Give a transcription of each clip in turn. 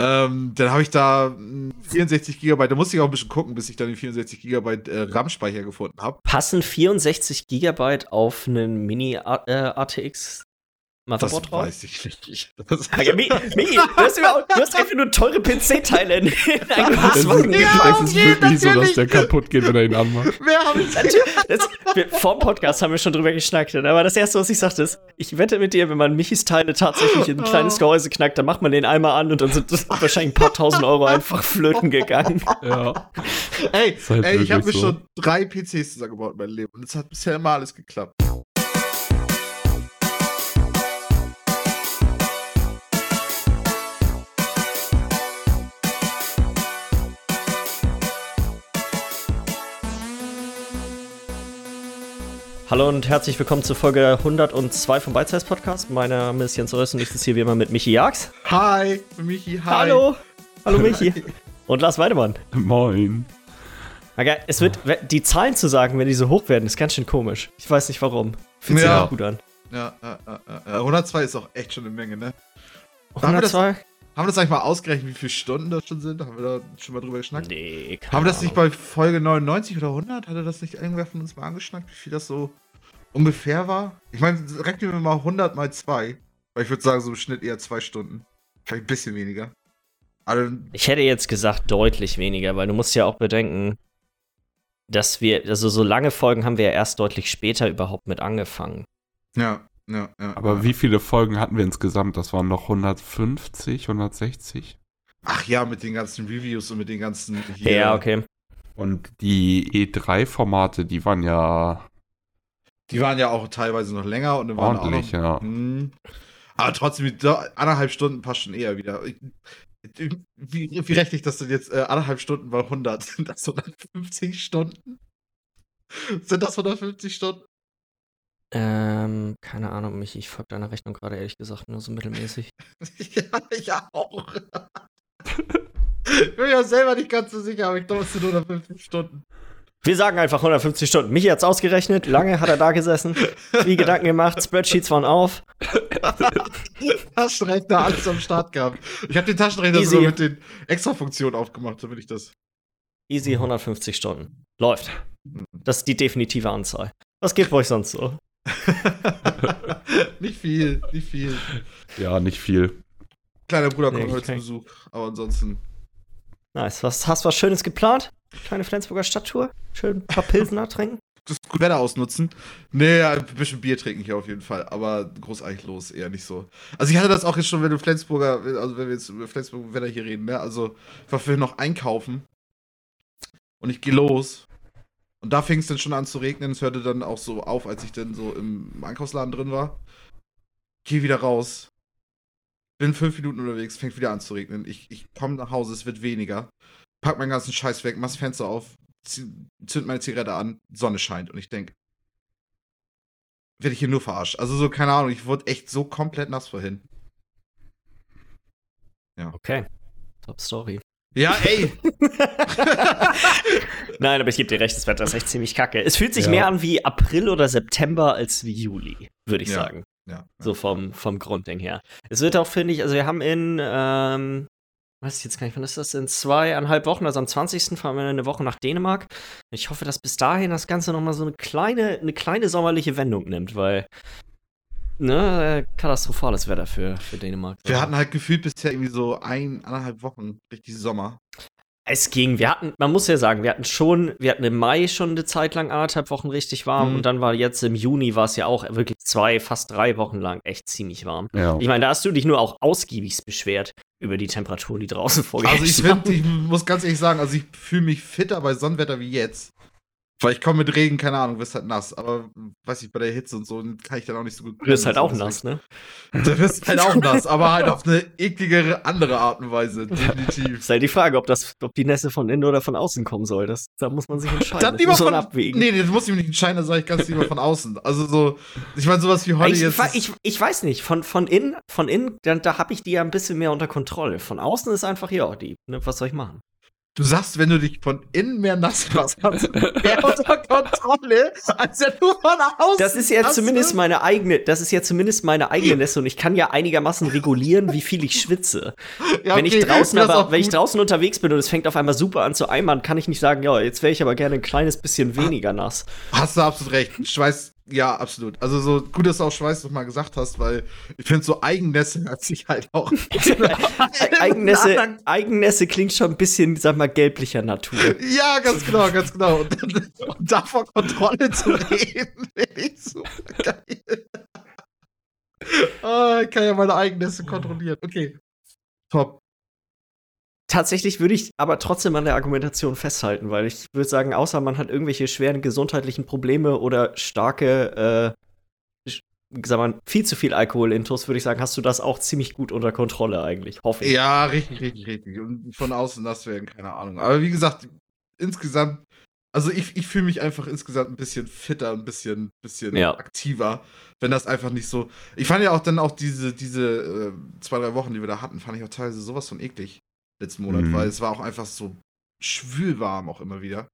Ähm, dann habe ich da 64 GB, da musste ich auch ein bisschen gucken, bis ich dann den 64 GB äh, RAM-Speicher gefunden habe. Passen 64 GB auf einen Mini-ATX Motherboard das drauf? weiß ich nicht. Das ja, Mi, Mi, du, hast du hast einfach nur teure PC-Teile in ein Glaswagen ja, Es ist wirklich so, dass der kaputt geht, wenn er ihn anmacht. Wer hab ich das, wir, Vor dem Podcast haben wir schon drüber geschnackt. Aber das Erste, was ich sagte, ist, ich wette mit dir, wenn man Michis Teile tatsächlich in ein kleines oh. Gehäuse knackt, dann macht man den einmal an und dann sind wahrscheinlich ein paar tausend Euro einfach flöten gegangen. Ja. Ey, halt ey ich habe mir so. schon drei PCs zusammengebaut in meinem Leben und es hat bisher immer alles geklappt. Hallo und herzlich willkommen zur Folge 102 vom Beizeis Podcast. Mein Name ist Jens Röss und ich sitze hier wie immer mit Michi Jags. Hi, Michi, hi. Hallo. Hallo Michi. und Lars Weidemann. Moin. Okay, es wird, die Zahlen zu sagen, wenn die so hoch werden, ist ganz schön komisch. Ich weiß nicht warum. Fühlt sich ja. auch gut an. Ja, ja, ja, 102 ist auch echt schon eine Menge, ne? 102? Haben wir das eigentlich mal ausgerechnet, wie viele Stunden das schon sind? Haben wir da schon mal drüber geschnackt? Nee, keine Haben wir das nicht bei Folge 99 oder 100? Hatte das nicht irgendwer von uns mal angeschnackt, wie viel das so ungefähr war? Ich meine, rechnen wir mal 100 mal 2. Weil ich würde sagen, so im Schnitt eher 2 Stunden. Vielleicht ein bisschen weniger. Also, ich hätte jetzt gesagt, deutlich weniger, weil du musst ja auch bedenken, dass wir, also so lange Folgen haben wir ja erst deutlich später überhaupt mit angefangen. Ja. Ja, ja, Aber ja. wie viele Folgen hatten wir insgesamt? Das waren noch 150, 160? Ach ja, mit den ganzen Reviews und mit den ganzen. Hier. Ja, okay. Und die E3-Formate, die waren ja. Die waren ja auch teilweise noch länger und waren ordentlich, auch noch, ja. Mh. Aber trotzdem, anderthalb Stunden passt schon eher wieder. Wie, wie rechne ich das denn jetzt? Äh, anderthalb Stunden bei 100. Sind das 150 Stunden? Sind das 150 Stunden? Ähm, keine Ahnung, mich, ich folge deiner Rechnung gerade ehrlich gesagt nur so mittelmäßig. ja, ich auch. ich bin ja selber nicht ganz so sicher, aber ich glaube, es sind 150 Stunden. Wir sagen einfach 150 Stunden. Michi hat's ausgerechnet, lange hat er da gesessen, wie Gedanken gemacht, Spreadsheets waren auf. Taschenrechner, alles am Start gehabt. Ich habe den Taschenrechner sogar mit den Extra-Funktionen aufgemacht, damit ich das. Easy 150 Stunden. Läuft. Das ist die definitive Anzahl. Was geht bei euch sonst so? nicht viel, nicht viel. Ja, nicht viel. Kleiner Bruder kommt nee, heute zu Besuch, aber ansonsten. Nice. Was, hast du was Schönes geplant? Kleine Flensburger Stadttour? Schön ein paar Pilsener trinken? Das gute Wetter ausnutzen. Nee, ein bisschen Bier trinken hier auf jeden Fall, aber großartig los eher nicht so. Also ich hatte das auch jetzt schon, wenn du Flensburger, also wenn wir jetzt über Flensburger Wetter hier reden, ne? Also ich war vorhin noch einkaufen und ich gehe los und da fing es dann schon an zu regnen. Es hörte dann auch so auf, als ich dann so im Einkaufsladen drin war. Geh wieder raus. Bin fünf Minuten unterwegs, fängt wieder an zu regnen. Ich, ich komme nach Hause, es wird weniger. Pack meinen ganzen Scheiß weg, mach das Fenster auf, zünd meine Zigarette an, Sonne scheint. Und ich denke, werde ich hier nur verarscht. Also so, keine Ahnung, ich wurde echt so komplett nass vorhin. Ja. Okay. Top Story. Ja, ey. Nein, aber ich gebe dir recht, das Wetter ist echt ziemlich kacke. Es fühlt sich ja. mehr an wie April oder September als wie Juli, würde ich ja. sagen. Ja. So vom, vom Grundding her. Es wird auch, finde ich, also wir haben in, ähm, weiß ich jetzt gar nicht, wann ist das? In zweieinhalb Wochen, also am 20. fahren wir eine Woche nach Dänemark. Ich hoffe, dass bis dahin das Ganze nochmal so eine kleine, eine kleine sommerliche Wendung nimmt, weil ne, katastrophales Wetter für, für Dänemark. Wir hatten halt gefühlt bisher irgendwie so ein, anderthalb Wochen richtig Sommer. Es ging. Wir hatten, man muss ja sagen, wir hatten schon, wir hatten im Mai schon eine Zeit lang anderthalb Wochen richtig warm mhm. und dann war jetzt im Juni war es ja auch wirklich zwei, fast drei Wochen lang echt ziemlich warm. Ja. Ich meine, da hast du dich nur auch ausgiebig beschwert über die Temperatur, die draußen vorgeht. Also ich, find, ich muss ganz ehrlich sagen, also ich fühle mich fitter bei Sonnenwetter wie jetzt. Weil ich komme mit Regen, keine Ahnung, wirst halt nass. Aber weiß ich, bei der Hitze und so kann ich dann auch nicht so gut. Du wirst halt auch nass, ne? Du wirst halt auch nass, aber halt auf eine ekligere andere Art und Weise, definitiv. Ist halt die Frage, ob, das, ob die Nässe von innen oder von außen kommen soll. Das, da muss man sich entscheiden. Dann lieber von, abwägen. Nee, das muss ich mir nicht entscheiden, da sage ich ganz lieber von außen. Also so, ich meine, sowas wie heute ich, jetzt. Ich, ich weiß nicht, von, von innen, von innen, da, da habe ich die ja ein bisschen mehr unter Kontrolle. Von außen ist einfach, ja, die, ne, was soll ich machen? Du sagst, wenn du dich von innen mehr nass machst, hast du mehr unter Kontrolle, als wenn du von außen. Das ist ja zumindest meine eigene, das ist ja zumindest meine eigene Nässe und ich kann ja einigermaßen regulieren, wie viel ich schwitze. Ja, wenn ich okay, draußen aber, wenn ich draußen unterwegs bin und es fängt auf einmal super an zu eimern, kann ich nicht sagen, ja, jetzt wäre ich aber gerne ein kleines bisschen weniger nass. Hast du absolut recht. Schweiß, ja, absolut. Also so gut, dass du auch Schweiß noch mal gesagt hast, weil ich finde so Eigennässe hört sich halt auch. Eigennässe, Eigennässe klingt schon ein bisschen, sag mal, gelblicher Natur. Ja, ganz genau, ganz genau. Und, und davon Kontrolle zu reden, finde ich super geil. Ah, ich kann ja meine Eigennässe kontrollieren. Okay. Top. Tatsächlich würde ich aber trotzdem an der Argumentation festhalten, weil ich würde sagen, außer man hat irgendwelche schweren gesundheitlichen Probleme oder starke, äh, sag mal, viel zu viel Alkoholintus, würde ich sagen, hast du das auch ziemlich gut unter Kontrolle eigentlich, hoffe ich. Ja, richtig, richtig, richtig. Und von außen nass werden, keine Ahnung. Aber wie gesagt, insgesamt, also ich, ich fühle mich einfach insgesamt ein bisschen fitter, ein bisschen, bisschen Ja. aktiver, wenn das einfach nicht so. Ich fand ja auch dann auch diese, diese äh, zwei, drei Wochen, die wir da hatten, fand ich auch teilweise sowas von eklig letzten Monat, Mhm. weil es war auch einfach so schwülwarm auch immer wieder.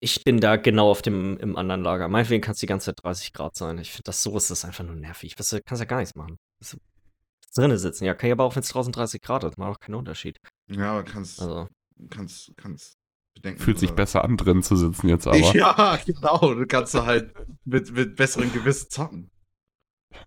Ich bin da genau auf dem im anderen Lager. Meinetwegen kann es die ganze Zeit 30 Grad sein. Ich finde, das so ist das einfach nur nervig. Was, du kannst ja gar nichts machen. Das- Drinnen sitzen. Ja, kann ich aber auch, wenn es draußen 30 Grad ist. Macht auch keinen Unterschied. Ja, aber kannst, Also, kannst, kannst bedenken. Fühlt sich oder- besser an, drin zu sitzen jetzt aber. Ja, genau. Du kannst du halt mit, mit besserem Gewissen zocken.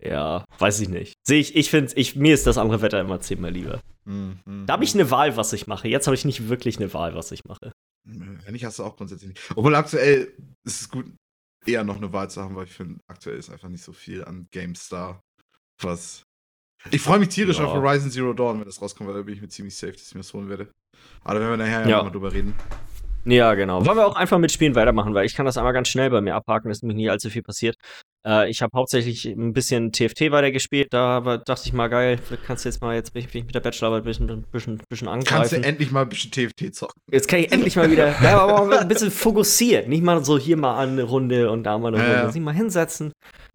Ja, weiß ich nicht. Sehe ich, ich finde, ich, mir ist das andere Wetter immer zehnmal lieber. Mhm. Da habe ich eine Wahl, was ich mache. Jetzt habe ich nicht wirklich eine Wahl, was ich mache. Wenn nicht, hast du auch grundsätzlich nicht. Obwohl aktuell ist es gut, eher noch eine Wahl zu haben, weil ich finde, aktuell ist einfach nicht so viel an GameStar, was. Ich freue mich tierisch Ja. auf Horizon Zero Dawn, wenn das rauskommt, weil da bin ich mir ziemlich safe, dass ich mir das holen werde. Aber da werden wir nachher ja, nochmal drüber reden. Ja, genau. Wollen wir auch einfach mit Spielen weitermachen, weil ich kann das einmal ganz schnell bei mir abhaken, ist nämlich nie allzu viel passiert. Äh, ich habe hauptsächlich ein bisschen TFT weitergespielt, da dachte ich mal, geil, kannst du jetzt mal, jetzt bin ich, bin ich mit der Bachelorarbeit ein bisschen, ein bisschen, bisschen Kannst du angreifen. endlich mal ein bisschen TFT zocken? Jetzt kann ich endlich mal wieder, ja, aber auch ein bisschen fokussiert, nicht mal so hier mal eine Runde und da mal eine Ja, Runde, ja. sich mal hinsetzen,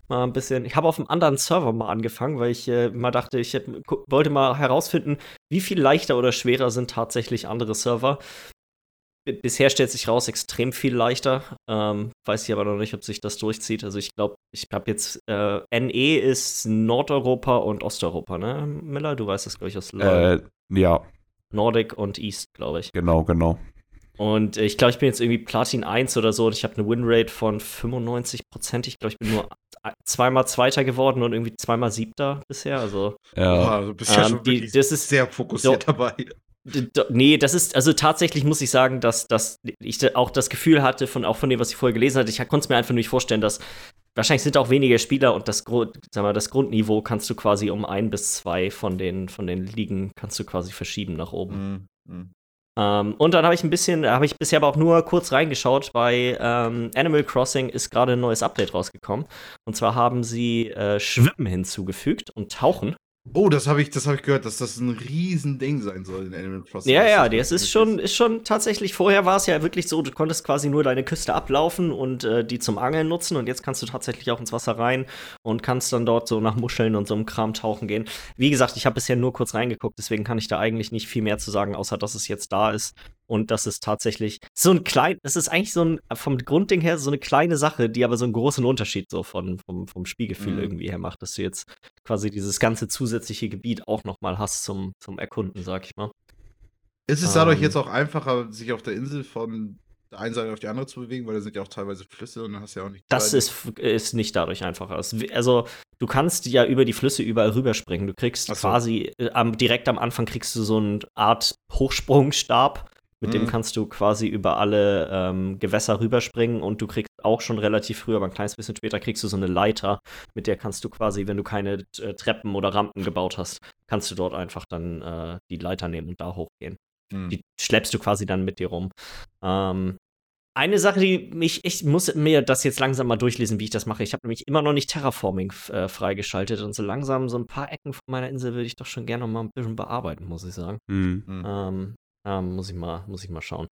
mal ein bisschen. Ich habe auf einem anderen Server mal angefangen, weil ich äh, mal dachte, ich hätt- wollte mal herausfinden, wie viel leichter oder schwerer sind tatsächlich andere Server. Bisher stellt sich raus, extrem viel leichter. Ähm, weiß ich aber noch nicht, ob sich das durchzieht. Also ich glaube, ich habe jetzt äh, NE ist Nordeuropa und Osteuropa, ne? Miller, du weißt das, glaube ich, aus. Äh, ja, Nordic und East, glaube ich. genau, genau. Und äh, ich glaube, ich bin jetzt irgendwie Platin 1 oder so und ich habe eine Winrate von 95 Prozent. Ich glaube, ich bin nur zweimal Zweiter geworden und irgendwie zweimal Siebter bisher. Also, Ja, bist ja Ähm, schon die- wirklich das ist- sehr fokussiert dabei. Nee, das ist, also tatsächlich muss ich sagen, dass, dass ich auch das Gefühl hatte, von, auch von dem, was ich vorher gelesen hatte, ich konnte es mir einfach nicht vorstellen, dass wahrscheinlich sind auch weniger Spieler und das, Grund, sag mal, das Grundniveau kannst du quasi um ein bis zwei von den, von den Ligen kannst du quasi verschieben nach oben. Mhm. Mhm. Ähm, und dann habe ich ein bisschen, habe ich bisher aber auch nur kurz reingeschaut. Bei ähm, Animal Crossing ist gerade ein neues Update rausgekommen. Und zwar haben sie äh, Schwimmen hinzugefügt und Tauchen. Oh, das habe ich, das hab ich gehört, dass das ein Riesending sein soll in Animal Crossing. Ja, ja, das ist schon, ist schon tatsächlich. Vorher war es ja wirklich so, du konntest quasi nur deine Küste ablaufen und äh, die zum Angeln nutzen. Und jetzt kannst du tatsächlich auch ins Wasser rein und kannst dann dort so nach Muscheln und so einem Kram tauchen gehen. Wie gesagt, ich habe bisher nur kurz reingeguckt, deswegen kann ich da eigentlich nicht viel mehr zu sagen, außer dass es jetzt da ist. Und das ist tatsächlich so ein klein, das ist eigentlich so ein, vom Grundding her so eine kleine Sache, die aber so einen großen Unterschied so von, vom, vom Spielgefühl Mhm. irgendwie her macht, dass du jetzt quasi dieses ganze zusätzliche Gebiet auch noch mal hast zum, zum Erkunden, sag ich mal. Ist es dadurch Ähm. jetzt auch einfacher, sich auf der Insel von der einen Seite auf die andere zu bewegen, weil da sind ja auch teilweise Flüsse und dann hast du ja auch nicht. Das ist, ist nicht dadurch einfacher. Also, du kannst ja über die Flüsse überall rüberspringen. Du kriegst so. quasi äh, am, direkt am Anfang kriegst du so eine Art Hochsprungstab. Mit dem Mhm. kannst du quasi über alle ähm, Gewässer rüberspringen und du kriegst auch schon relativ früh, aber ein kleines bisschen später kriegst du so eine Leiter, mit der kannst du quasi, wenn du keine äh, Treppen oder Rampen gebaut hast, kannst du dort einfach dann äh, die Leiter nehmen und da hochgehen. Hm. Die schleppst du quasi dann mit dir rum. Ähm, eine Sache, die mich, ich muss mir das jetzt langsam mal durchlesen, wie ich das mache. Ich habe nämlich immer noch nicht Terraforming äh, freigeschaltet und so langsam so ein paar Ecken von meiner Insel würde ich doch schon gerne noch mal ein bisschen bearbeiten, muss ich sagen. Hm. Hm. Ähm, ähm, muss ich mal, muss ich mal schauen.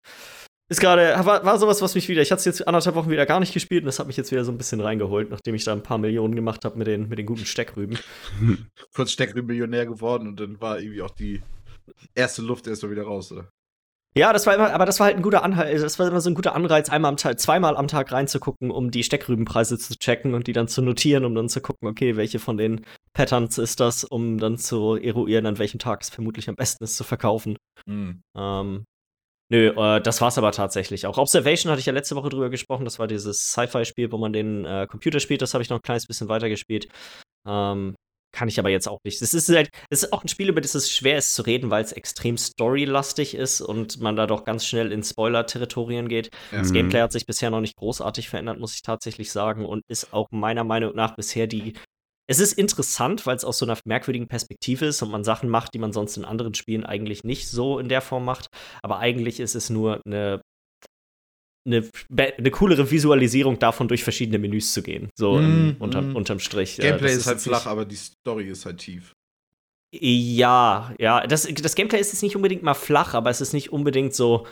Ist gerade, war, war sowas, was mich wieder, ich hatte es jetzt anderthalb Wochen wieder gar nicht gespielt und das hat mich jetzt wieder so ein bisschen reingeholt, nachdem ich da ein paar Millionen gemacht habe mit den, mit den guten Steckrüben. Kurz Steckrüben Millionär geworden und dann war irgendwie auch die erste Luft erstmal wieder raus, oder? Ja, das war immer, aber das war halt ein guter Anreiz, das war immer so ein guter Anreiz, einmal am Tag, zweimal am Tag reinzugucken, um die Steckrübenpreise zu checken und die dann zu notieren, um dann zu gucken, okay, welche von den Patterns ist das, um dann zu eruieren, an welchem Tag es vermutlich am besten ist zu verkaufen. Mhm. Ähm, nö, äh, das war's aber tatsächlich auch. Observation hatte ich ja letzte Woche drüber gesprochen, das war dieses Sci-Fi-Spiel, wo man den äh, Computer spielt, das habe ich noch ein kleines bisschen weiter gespielt. Ähm, kann ich aber jetzt auch nicht. Es ist halt, es ist auch ein Spiel, über das es schwer ist zu reden, weil es extrem storylastig ist und man da doch ganz schnell in Spoiler-Territorien geht. Ja. Das Gameplay hat sich bisher noch nicht großartig verändert, muss ich tatsächlich sagen, und ist auch meiner Meinung nach bisher die. Es ist interessant, weil es aus so einer merkwürdigen Perspektive ist und man Sachen macht, die man sonst in anderen Spielen eigentlich nicht so in der Form macht. Aber eigentlich ist es nur eine eine, eine coolere Visualisierung davon, durch verschiedene Menüs zu gehen. So mm, unterm, mm. unterm Strich. Gameplay äh, ist halt flach, aber die Story ist halt tief. Ja, ja. Das, das Gameplay ist jetzt nicht unbedingt mal flach, aber es ist nicht unbedingt so,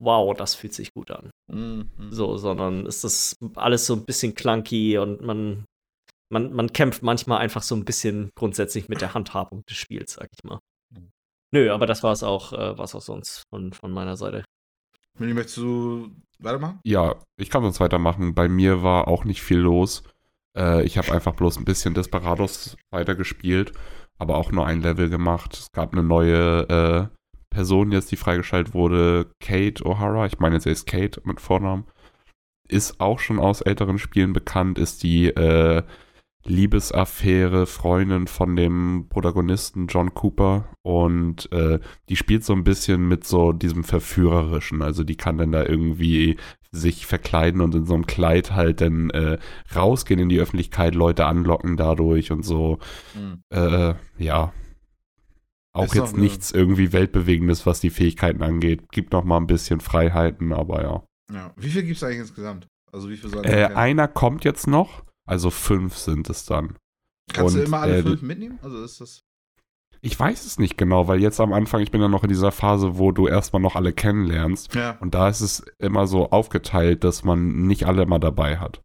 wow, das fühlt sich gut an. Mm, so, sondern ist das alles so ein bisschen clunky und man, man, man kämpft manchmal einfach so ein bisschen grundsätzlich mit der Handhabung des Spiels, sag ich mal. Mhm. Nö, aber das war es auch, äh, war's auch sonst von, von meiner Seite. Mini, möchtest du weitermachen? Ja, ich kann sonst weitermachen. Bei mir war auch nicht viel los. Äh, ich habe einfach bloß ein bisschen Desperados weitergespielt, aber auch nur ein Level gemacht. Es gab eine neue äh, Person jetzt, die freigeschaltet wurde, Kate O'Hara. Ich meine, sie ist Kate mit Vornamen. Ist auch schon aus älteren Spielen bekannt, ist die äh, Liebesaffäre, Freundin von dem Protagonisten John Cooper und äh, die spielt so ein bisschen mit so diesem Verführerischen. Also die kann dann da irgendwie sich verkleiden und in so einem Kleid halt dann äh, rausgehen in die Öffentlichkeit, Leute anlocken dadurch und so. Mhm. Äh, ja. Auch Ist jetzt nichts irgendwie Weltbewegendes, was die Fähigkeiten angeht. Gibt noch mal ein bisschen Freiheiten, aber ja. Ja. Wie viel gibt es eigentlich insgesamt? Also wie viel äh, Einer kommt jetzt noch. Also fünf sind es dann. Kannst Und, du immer alle äh, fünf mitnehmen? Also ist das. Ich weiß es nicht genau, weil jetzt am Anfang, ich bin ja noch in dieser Phase, wo du erstmal noch alle kennenlernst. Ja. Und da ist es immer so aufgeteilt, dass man nicht alle immer dabei hat.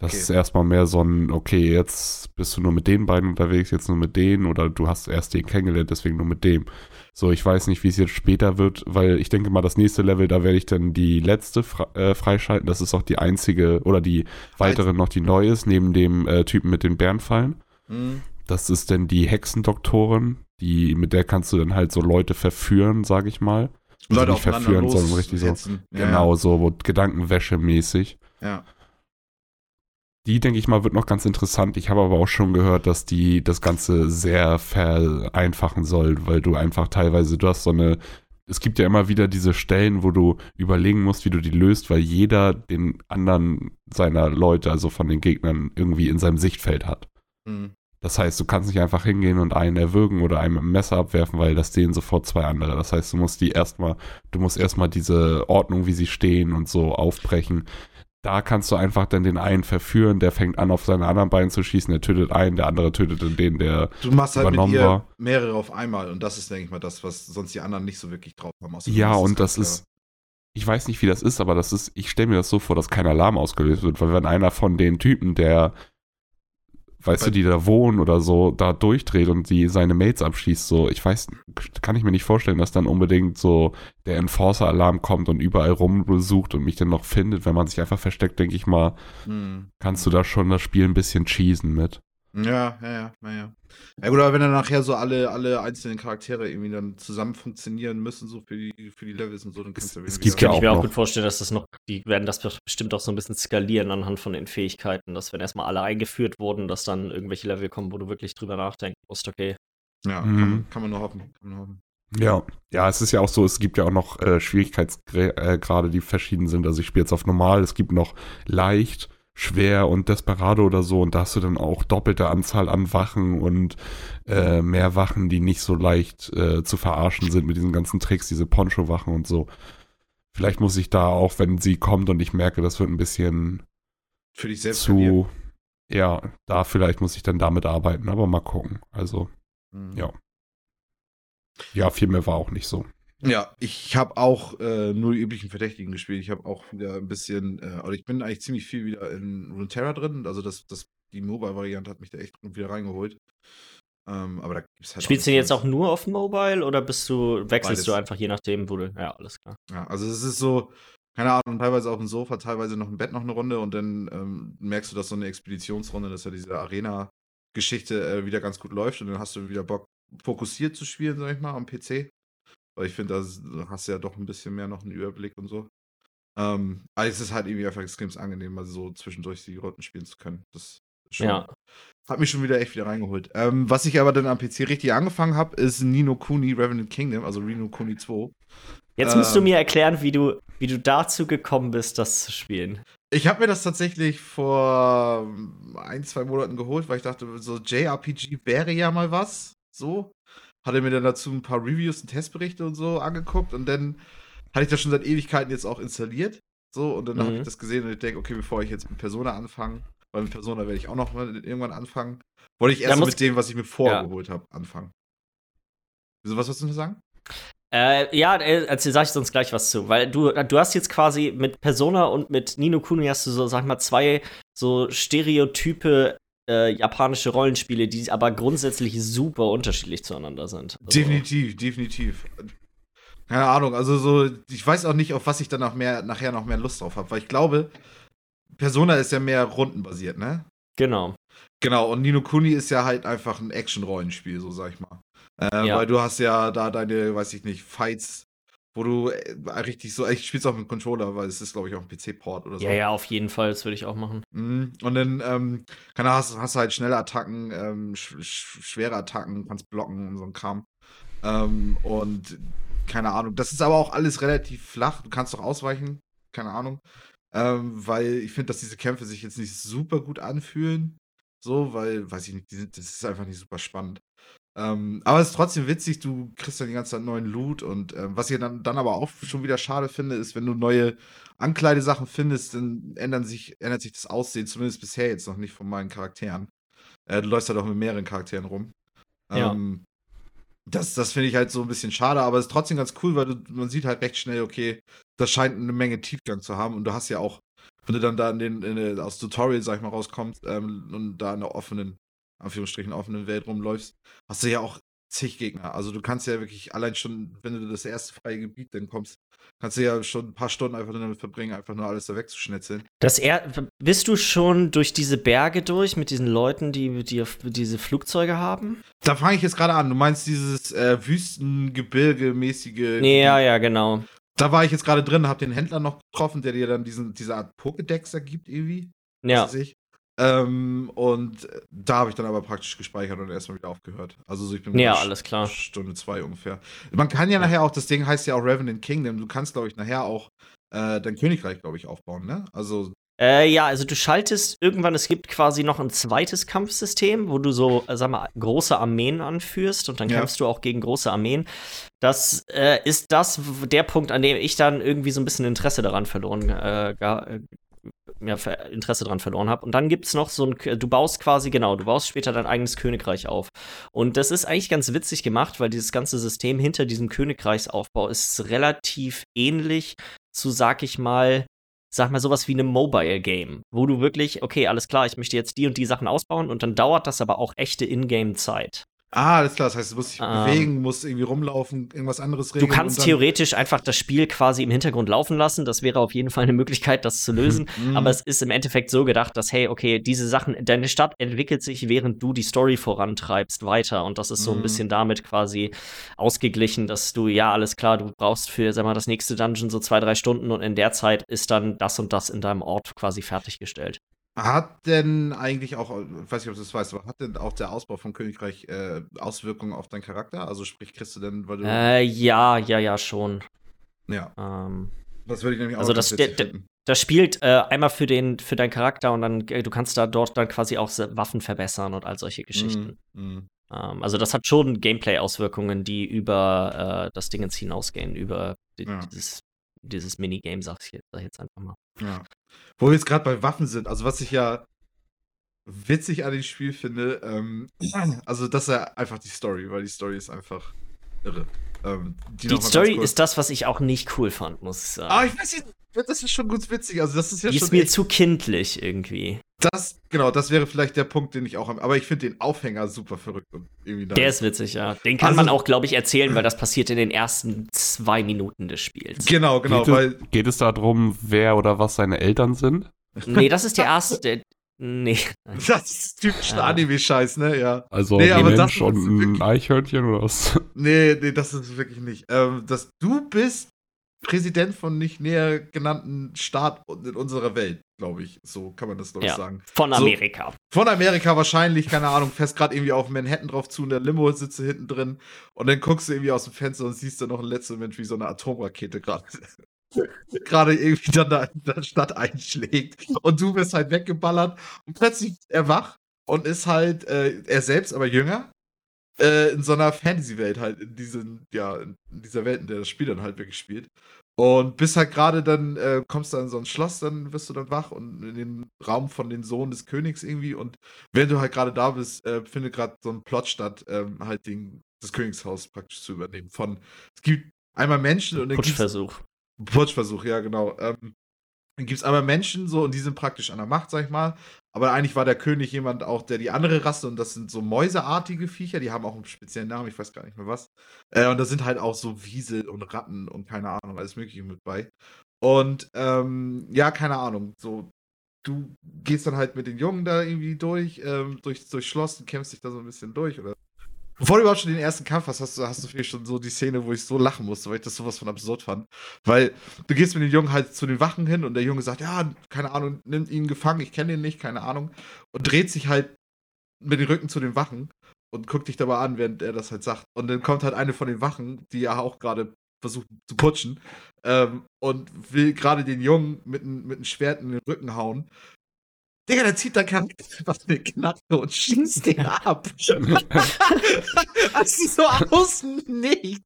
Das okay. ist erstmal mehr so ein, okay, jetzt bist du nur mit den beiden unterwegs, jetzt nur mit denen oder du hast erst den kennengelernt, deswegen nur mit dem. So, ich weiß nicht, wie es jetzt später wird, weil ich denke mal, das nächste Level, da werde ich dann die letzte äh, freischalten. Das ist auch die einzige oder die weitere noch, die neu ist, neben dem äh, Typen mit den Bärenfallen. Mhm. Das ist dann die Hexendoktorin, die, mit der kannst du dann halt so Leute verführen, sage ich mal. Also Leute nicht verführen, sondern richtig so. Ja, genau, so Gedankenwäsche mäßig. Ja. Die, denke ich mal, wird noch ganz interessant. Ich habe aber auch schon gehört, dass die das Ganze sehr vereinfachen soll, weil du einfach teilweise, du hast so eine, es gibt ja immer wieder diese Stellen, wo du überlegen musst, wie du die löst, weil jeder den anderen seiner Leute, also von den Gegnern, irgendwie in seinem Sichtfeld hat. Mhm. Das heißt, du kannst nicht einfach hingehen und einen erwürgen oder mit dem Messer abwerfen, weil das sehen sofort zwei andere. Das heißt, du musst die erstmal, du musst erstmal diese Ordnung, wie sie stehen und so aufbrechen da kannst du einfach dann den einen verführen, der fängt an, auf seine anderen Beine zu schießen, der tötet einen, der andere tötet dann den, der Du machst halt mit ihr war. mehrere auf einmal und das ist, denke ich mal, das, was sonst die anderen nicht so wirklich drauf haben. Ja, und das ist, ich weiß nicht, wie das ist, aber das ist, ich stelle mir das so vor, dass kein Alarm ausgelöst wird, weil wenn einer von den Typen, der weißt du, die da wohnen oder so, da durchdreht und die seine Mates abschießt, so, ich weiß, kann ich mir nicht vorstellen, dass dann unbedingt so der Enforcer-Alarm kommt und überall rumsucht und mich dann noch findet, wenn man sich einfach versteckt, denke ich mal, hm. kannst du da schon das Spiel ein bisschen cheesen mit. Ja, ja, ja, naja. Ja gut, aber wenn dann nachher so alle, alle einzelnen Charaktere irgendwie dann zusammen funktionieren müssen, so für die, für die Levels und so, dann kannst du ja Es gibt kann ich mir auch gut vorstellen, dass das noch, die werden das bestimmt auch so ein bisschen skalieren anhand von den Fähigkeiten, dass wenn erstmal alle eingeführt wurden, dass dann irgendwelche Level kommen, wo du wirklich drüber nachdenken musst, okay. Ja, mhm. kann, kann, man nur hoffen. Kann man nur hoffen. Ja, ja, es ist ja auch so, es gibt ja auch noch äh, Schwierigkeitsgrade, äh, die verschieden sind. Also ich spiele jetzt auf normal, es gibt noch leicht, schwer und Desperado oder so und da hast du dann auch doppelte Anzahl an Wachen und äh, mehr Wachen, die nicht so leicht äh, zu verarschen sind mit diesen ganzen Tricks, diese Poncho-Wachen und so. Vielleicht muss ich da auch, wenn sie kommt und ich merke, das wird ein bisschen für dich selbst zu, ja, da vielleicht muss ich dann damit arbeiten, aber mal gucken. Also, mhm. ja. Ja, viel mehr war auch nicht so. Ja, ich habe auch äh, nur die üblichen Verdächtigen gespielt. Ich habe auch wieder ein bisschen, äh, also ich bin eigentlich ziemlich viel wieder in Runeterra drin. Also das, das, die Mobile-Variante hat mich da echt wieder reingeholt. Ähm, aber da gibt's halt Spielst du jetzt auch nur auf Mobile oder bist du, wechselst Beides. du einfach je nachdem, wo du. Ja, alles klar. Ja, also es ist so, keine Ahnung, teilweise auf dem Sofa, teilweise noch im Bett noch eine Runde und dann ähm, merkst du, dass so eine Expeditionsrunde, dass ja diese Arena-Geschichte äh, wieder ganz gut läuft und dann hast du wieder Bock, fokussiert zu spielen, sag ich mal, am PC. Weil ich finde, da hast du ja doch ein bisschen mehr noch einen Überblick und so. Ähm, aber es ist halt irgendwie einfach extrem angenehm, mal so zwischendurch die Runden spielen zu können. Das schon, Ja. hat mich schon wieder echt wieder reingeholt. Ähm, was ich aber dann am PC richtig angefangen habe, ist Nino Kuni Revenant Kingdom, also Reno Kuni 2. Jetzt musst du Ähm. mir erklären, wie du, wie du dazu gekommen bist, das zu spielen. Ich habe mir das tatsächlich vor ähm, ein, zwei Monaten geholt, weil ich dachte, so JRPG wäre ja mal was. So. Hatte mir dann dazu ein paar Reviews und Testberichte und so angeguckt und dann hatte ich das schon seit Ewigkeiten jetzt auch installiert. So, und dann habe Mhm. ich das gesehen und ich denke, okay, bevor ich jetzt mit Persona anfange, weil mit Persona werde ich auch noch mal irgendwann anfangen, wollte ich erst mit dem, was ich mir vorgeholt habe, anfangen. Wieso, was wolltest du noch sagen? Äh, ja, äh, erzähl, sag ich sonst gleich was zu, weil du, du hast jetzt quasi mit Persona und mit Nino Kuni hast du so, sag mal, zwei so stereotype äh, japanische Rollenspiele, die aber grundsätzlich super unterschiedlich zueinander sind. Also, Definitiv, definitiv. Keine Ahnung, also so, ich weiß auch nicht, auf was ich dann noch mehr, nachher noch mehr Lust drauf habe, weil ich glaube, Persona ist ja mehr rundenbasiert, ne? Genau. Genau, und Nino Kuni ist ja halt einfach ein Action-Rollenspiel, so sag ich mal. Äh, Ja. Weil du hast ja da deine, weiß ich nicht, Fights, wo du äh, richtig so, ich spiel's auch mit dem Controller, weil es ist, glaube ich, auch ein PC-Port oder so. Ja, ja, auf jeden Fall, das würde ich auch machen. Mhm. Und dann, ähm, keine Ahnung, hast, hast du halt schnelle Attacken, ähm, sch sch schwere Attacken, kannst blocken und so ein Kram. Ähm, und keine Ahnung, das ist aber auch alles relativ flach. Du kannst doch ausweichen, keine Ahnung. Ähm, weil ich finde, dass diese Kämpfe sich jetzt nicht super gut anfühlen. So, weil, weiß ich nicht, sind, das ist einfach nicht super spannend. Ähm, aber es ist trotzdem witzig, du kriegst dann die ganze Zeit neuen Loot und ähm, was ich dann, dann aber auch schon wieder schade finde, ist, wenn du neue Ankleidesachen findest, dann ändern sich, ändert sich das Aussehen, zumindest bisher jetzt noch nicht von meinen Charakteren. Äh, du läufst halt auch mit mehreren Charakteren rum. Ja. Ähm, das das finde ich halt so ein bisschen schade, aber es ist trotzdem ganz cool, weil du, man sieht halt recht schnell, okay, das scheint eine Menge Tiefgang zu haben und du hast ja auch, wenn du dann da in den, in aus Tutorial, sag ich mal, rauskommst ähm, und da in der offenen, Anführungsstrichen, offenen Welt rumläufst, hast du ja auch zig Gegner. Also du kannst ja wirklich allein schon, wenn du das erste freie Gebiet dann kommst, kannst du ja schon ein paar Stunden einfach nur damit verbringen, einfach nur alles da wegzuschnetzeln. Das er bist du schon durch diese Berge durch mit diesen Leuten, die, die diese Flugzeuge haben? Da fange ich jetzt gerade an. Du meinst dieses äh, Wüstengebirge-mäßige. Nee, ja, ja, genau. Da war ich jetzt gerade drin, hab den Händler noch getroffen, der dir dann diesen, diese Art Pokédex ergibt, irgendwie. Ja. Ähm, und da habe ich dann aber praktisch gespeichert und erstmal wieder aufgehört. Also so ich bin Ja, alles klar. Stunde zwei ungefähr. Man kann ja, nachher auch, das Ding heißt ja auch Revenant Kingdom, du kannst, glaube ich, nachher auch äh, dein Königreich, glaube ich, aufbauen, ne? Also, Äh, ja, also du schaltest irgendwann, es gibt quasi noch ein zweites Kampfsystem, wo du so, äh, sag mal, große Armeen anführst und dann Ja. kämpfst du auch gegen große Armeen. Das äh, ist das, der Punkt, an dem ich dann irgendwie so ein bisschen Interesse daran verloren, äh, äh, ja, Interesse daran verloren habe. Und dann gibt es noch so ein, du baust quasi, genau, du baust später dein eigenes Königreich auf. Und das ist eigentlich ganz witzig gemacht, weil dieses ganze System hinter diesem Königreichsaufbau ist relativ ähnlich zu, sag ich mal, sag mal, sowas wie einem Mobile-Game, wo du wirklich, okay, alles klar, ich möchte jetzt die und die Sachen ausbauen und dann dauert das aber auch echte Ingame-Zeit. Ah, alles klar, das heißt, du musst dich Ähm. bewegen, musst irgendwie rumlaufen, irgendwas anderes Du regeln. kannst und dann- theoretisch einfach das Spiel quasi im Hintergrund laufen lassen. Das wäre auf jeden Fall eine Möglichkeit, das zu lösen. Mhm. Aber es ist im Endeffekt so gedacht, dass, hey, okay, diese Sachen, deine Stadt entwickelt sich, während du die Story vorantreibst, weiter. Und das ist so ein Mhm. bisschen damit quasi ausgeglichen, dass du, ja, alles klar, du brauchst für, sag mal, das nächste Dungeon so zwei, drei Stunden und in der Zeit ist dann das und das in deinem Ort quasi fertiggestellt. Hat denn eigentlich auch, ich weiß nicht, ob du das weißt, aber hat denn auch der Ausbau vom Königreich äh, Auswirkungen auf deinen Charakter? Also sprich, kriegst du denn, weil du. Äh, ja, ja, ja, schon. ja, Ähm, das würde ich nämlich auch also das- das spielt äh, einmal für den für deinen Charakter und dann äh, du kannst da dort dann quasi auch Waffen verbessern und all solche Geschichten. Mhm. Mhm. Ähm, also das hat schon Gameplay-Auswirkungen, die über äh, das Ding ins hinausgehen, über Ja. dieses, dieses Minigame, sag ich, jetzt, sag ich jetzt einfach mal. Ja. Wo wir jetzt gerade bei Waffen sind, also was ich ja witzig an dem Spiel finde, ähm, also das ist ja einfach die Story, weil die Story ist einfach irre. Ähm, Die, ganz Story ist das, was ich auch nicht cool fand, muss ich sagen. Ah, ich weiß nicht, das ist schon gut witzig. Also das ist ja die schon ist mir echt- zu kindlich irgendwie. Das, genau, das wäre vielleicht der Punkt, den ich auch habe. Aber ich finde den Aufhänger super verrückt. Und irgendwie der ist witzig, ja. Den kann also, man auch, glaube ich, erzählen, weil das passiert in den ersten zwei Minuten des Spiels. Genau, genau. Geht, weil, es, geht es darum, wer oder was seine Eltern sind? Nee, das ist der erste. Nee. Das ist typisch ja. Anime-Scheiß, ne? Ja. Also nee, ein Mensch und ein Eichhörnchen oder was? Nee, nee, das ist wirklich nicht. Ähm, dass du bist Präsident von nicht näher genannten Staat in unserer Welt, glaube ich. So kann man das, glaube ich, ja, sagen. Von Amerika. So, von Amerika wahrscheinlich, keine Ahnung, fährst gerade irgendwie auf Manhattan drauf zu in der Limo sitze hinten drin und dann guckst du irgendwie aus dem Fenster und siehst dann noch ein letzter Mensch, wie so eine Atomrakete gerade gerade irgendwie dann da in der Stadt einschlägt und du wirst halt weggeballert und plötzlich er wach und ist halt äh, er selbst aber jünger äh, in so einer Fantasy-Welt halt, in diesen, ja, in dieser Welt, in der das Spiel dann halt wirklich spielt. Und bis halt gerade dann, äh, kommst du in so ein Schloss, dann wirst du dann wach und in den Raum von den Sohn des Königs irgendwie. Und wenn du halt gerade da bist, äh, findet gerade so ein Plot statt, ähm, halt den, das Königshaus praktisch zu übernehmen. Von, es gibt einmal Menschen und dann Putschversuch. Putschversuch, ja, genau. Ähm, dann gibt es einmal Menschen so und die sind praktisch an der Macht, sag ich mal. Aber eigentlich war der König jemand auch, der die andere Rasse, und das sind so mäuseartige Viecher, die haben auch einen speziellen Namen, ich weiß gar nicht mehr was. Äh, und da sind halt auch so Wiesel und Ratten und keine Ahnung, alles Mögliche mit bei. Und ähm, ja, keine Ahnung, so du gehst dann halt mit den Jungen da irgendwie durch, ähm, durch, durch Schloss und kämpfst dich da so ein bisschen durch oder Bevor du überhaupt schon den ersten Kampf hast, hast du, hast du schon so die Szene, wo ich so lachen musste, weil ich das sowas von absurd fand. Weil du gehst mit dem Jungen halt zu den Wachen hin und der Junge sagt, ja, keine Ahnung, nimmt ihn gefangen, ich kenne ihn nicht, keine Ahnung. Und dreht sich halt mit dem Rücken zu den Wachen und guckt dich dabei an, während er das halt sagt. Und dann kommt halt eine von den Wachen, die ja auch gerade versucht zu putschen, ähm, und will gerade den Jungen mit, mit einem Schwert in den Rücken hauen. Digga, der zieht da einfach eine Knarre und schießt den ab. also so außen nicht.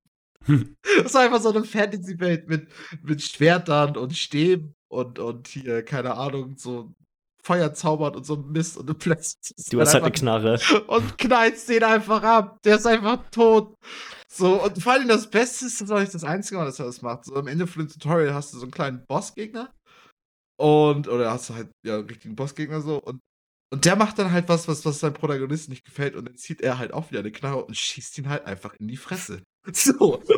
Das war einfach so eine Fantasy-Welt mit, mit Schwertern und Stäben und, und hier, keine Ahnung, so Feuerzaubern und so Mist und du plötzlich. Du hast halt eine Knarre. Und knallst den einfach ab. Der ist einfach tot. So, und vor allem das Beste ist, das ist nicht das Einzige dass er das macht. So, am Ende von dem Tutorial hast du so einen kleinen Bossgegner und, oder hast du halt, ja, einen richtigen Bossgegner so. Und, und der macht dann halt was, was, was seinem Protagonisten nicht gefällt. Und dann zieht er halt auch wieder eine Knarre und schießt ihn halt einfach in die Fresse. So. Und,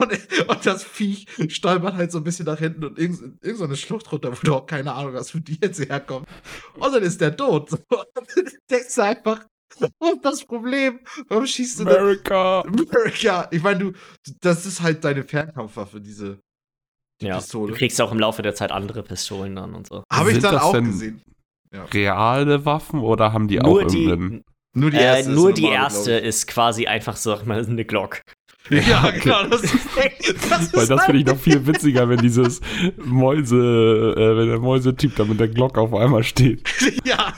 und, und das Viech stolpert halt so ein bisschen nach hinten und irgendeine irgend so Schlucht runter, wo du auch keine Ahnung hast, wo die jetzt herkommt. Und dann ist der tot. So. Denkst du einfach, und das Problem, warum schießt du America. America. Ich meine, du, das ist halt deine Fernkampfwaffe, diese, die ja, Pistole. Du kriegst auch im Laufe der Zeit andere Pistolen dann und so. Habe ich dann auch gesehen. Ja. Reale Waffen oder haben die nur auch die, irgendeinen. Nur die erste, äh, nur die erste ist quasi einfach so sag mal eine Glock. Ja, genau. Das ist, das Weil das finde ich noch viel witziger, wenn dieses Mäuse, äh, wenn der Mäusetyp da mit der Glock auf einmal steht. Ja.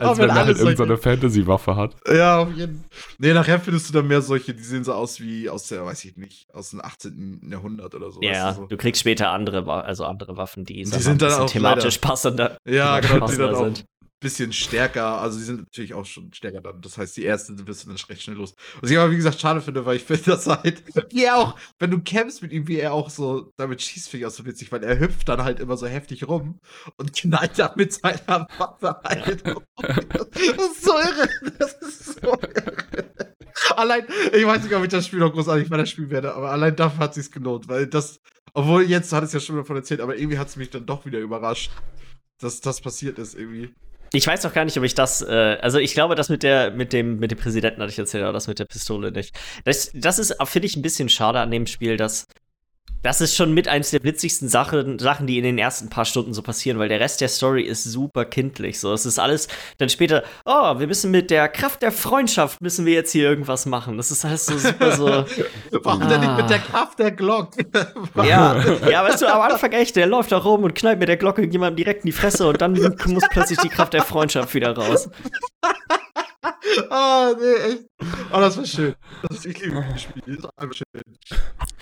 Als wenn er halt irgendeine so Fantasy-Waffe hat. Ja, auf jeden Fall. Nee, nachher findest du dann mehr solche, die sehen so aus wie aus der, weiß ich nicht, aus dem 18. Jahrhundert oder so. Ja, du, so. du kriegst später andere, also andere Waffen, die, die sind dann auch thematisch leider, passender. Ja, genau, die dann auch, sind bisschen stärker, also sie sind natürlich auch schon stärker dann. Das heißt, die erste bist du dann recht schnell los. Was ich aber, wie gesagt, schade finde, weil ich finde das halt, wie er auch, wenn du campst mit ihm, wie er auch so damit schießt, finde ich auch so witzig, weil er hüpft dann halt immer so heftig rum und knallt da mit seiner Waffe halt. das ist so irre. Das ist so irre. Allein, ich weiß nicht, ob ich das Spiel noch großartig weiter spielen werde, aber allein dafür hat es sich gelohnt, weil das, obwohl jetzt hat es ja schon davon erzählt, aber irgendwie hat es mich dann doch wieder überrascht, dass das passiert ist irgendwie. Ich weiß auch gar nicht, ob ich das, äh, also ich glaube, das mit der, mit dem, mit dem Präsidenten hatte ich erzählt, aber das mit der Pistole nicht. Das, das ist, finde ich, ein bisschen schade an dem Spiel, dass das ist schon mit eins der witzigsten Sachen, Sachen, die in den ersten paar Stunden so passieren, weil der Rest der Story ist super kindlich. So, es ist alles dann später, oh, wir müssen mit der Kraft der Freundschaft müssen wir jetzt hier irgendwas machen. Das ist alles so super so. Warum ah. denn nicht mit der Kraft der Glocke? ja, ja, weißt du, am Anfang echt, der läuft da rum und knallt mit der Glocke jemandem direkt in die Fresse und dann muss plötzlich die Kraft der Freundschaft wieder raus. ah, nee, echt. Oh, das war schön. Das, ich liebe das Spiel. Das ist einfach schön.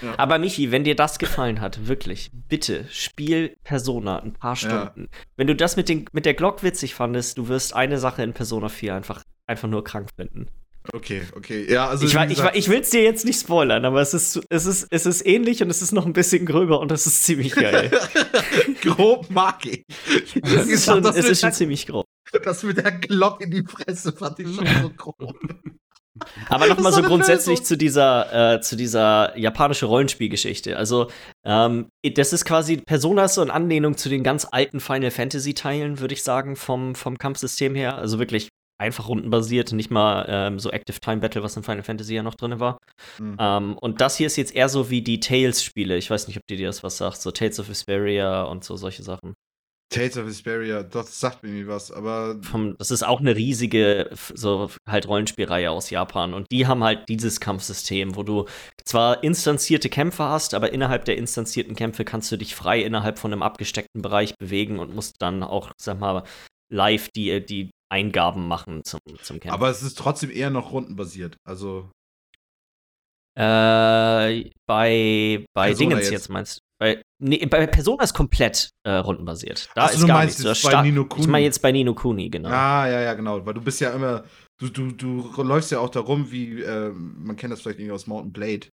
Ja. Aber Michi, wenn dir das gefallen hat, wirklich, bitte, spiel Persona ein paar Stunden. Ja. Wenn du das mit, den, mit der Glock witzig fandest, du wirst eine Sache in Persona 4 einfach, einfach nur krank finden. Okay, okay. Ja, also ich, wie wa- ich, gesagt, wa- ich will es dir jetzt nicht spoilern, aber es ist, es, ist, es ist ähnlich und es ist noch ein bisschen gröber und das ist ziemlich geil. grob mag ich. es ist schon, das, es ist schon der, ziemlich grob. das mit der Glocke in die Fresse fand ich schon so grob. Aber nochmal Das so war grundsätzlich zu dieser, äh, zu dieser japanischen Rollenspielgeschichte. Also, ähm, das ist quasi Persona ist so in Anlehnung zu den ganz alten Final Fantasy Teilen, würde ich sagen, vom, vom Kampfsystem her. Also wirklich einfach rundenbasiert, nicht mal ähm, so Active Time Battle, was in Final Fantasy ja noch drin war. Mhm. Ähm, und das hier ist jetzt eher so wie die Tales-Spiele. Ich weiß nicht, ob dir das was sagt. So Tales of Vesperia und so solche Sachen. Tales of Vesperia, das sagt mir irgendwie was, aber Vom, das ist auch eine riesige, so halt Rollenspielreihe aus Japan. Und die haben halt dieses Kampfsystem, wo du zwar instanzierte Kämpfe hast, aber innerhalb der instanzierten Kämpfe kannst du dich frei innerhalb von einem abgesteckten Bereich bewegen und musst dann auch, sag mal, live die, die Eingaben machen zum, zum Kämpfen. aber es ist trotzdem eher noch rundenbasiert. Also Äh, bei bei Persona Dingens jetzt. jetzt. meinst du? Bei, nee, bei Persona ist komplett äh, rundenbasiert. Da Ach ist du gar meinst nichts. bei sta- Ni no Ich Kuni. meine jetzt bei Nino Kuni, genau. Ah, ja, ja, genau. Weil du bist ja immer, du, du, du läufst ja auch darum, wie, ähm, man kennt das vielleicht irgendwie aus Mountain Blade.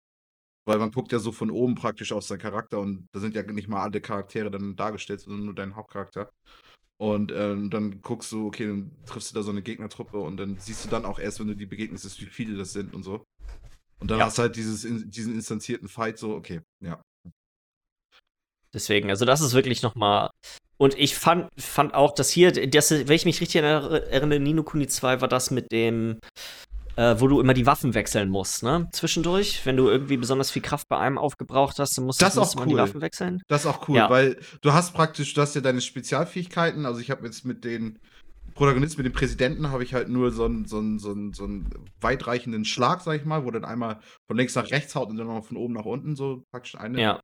Weil man guckt ja so von oben praktisch auf seinen Charakter und da sind ja nicht mal alle Charaktere dann dargestellt, sondern nur dein Hauptcharakter. Und ähm, dann guckst du, okay, dann triffst du da so eine Gegnertruppe und dann siehst du dann auch erst, wenn du die begegnest, wie viele das sind und so. Und dann Ja. hast du halt dieses, in, diesen instanzierten Fight so, okay, ja. Deswegen, also das ist wirklich noch mal und ich fand, fand auch, dass hier, das, wenn ich mich richtig erinnere, erinnere, Nino Kuni 2 war das mit dem, äh, wo du immer die Waffen wechseln musst, ne? Zwischendurch, wenn du irgendwie besonders viel Kraft bei einem aufgebraucht hast, dann musst, Das ist musst auch du mal die cool. Waffen wechseln. Das ist auch cool, Ja. weil du hast praktisch, du hast ja deine Spezialfähigkeiten. Also ich habe jetzt mit den Protagonisten, mit dem Präsidenten, habe ich halt nur so einen, so, einen, so, einen, so einen weitreichenden Schlag, sag ich mal, wo dann einmal von links nach rechts haut und dann noch von oben nach unten, so praktisch eine. Ja.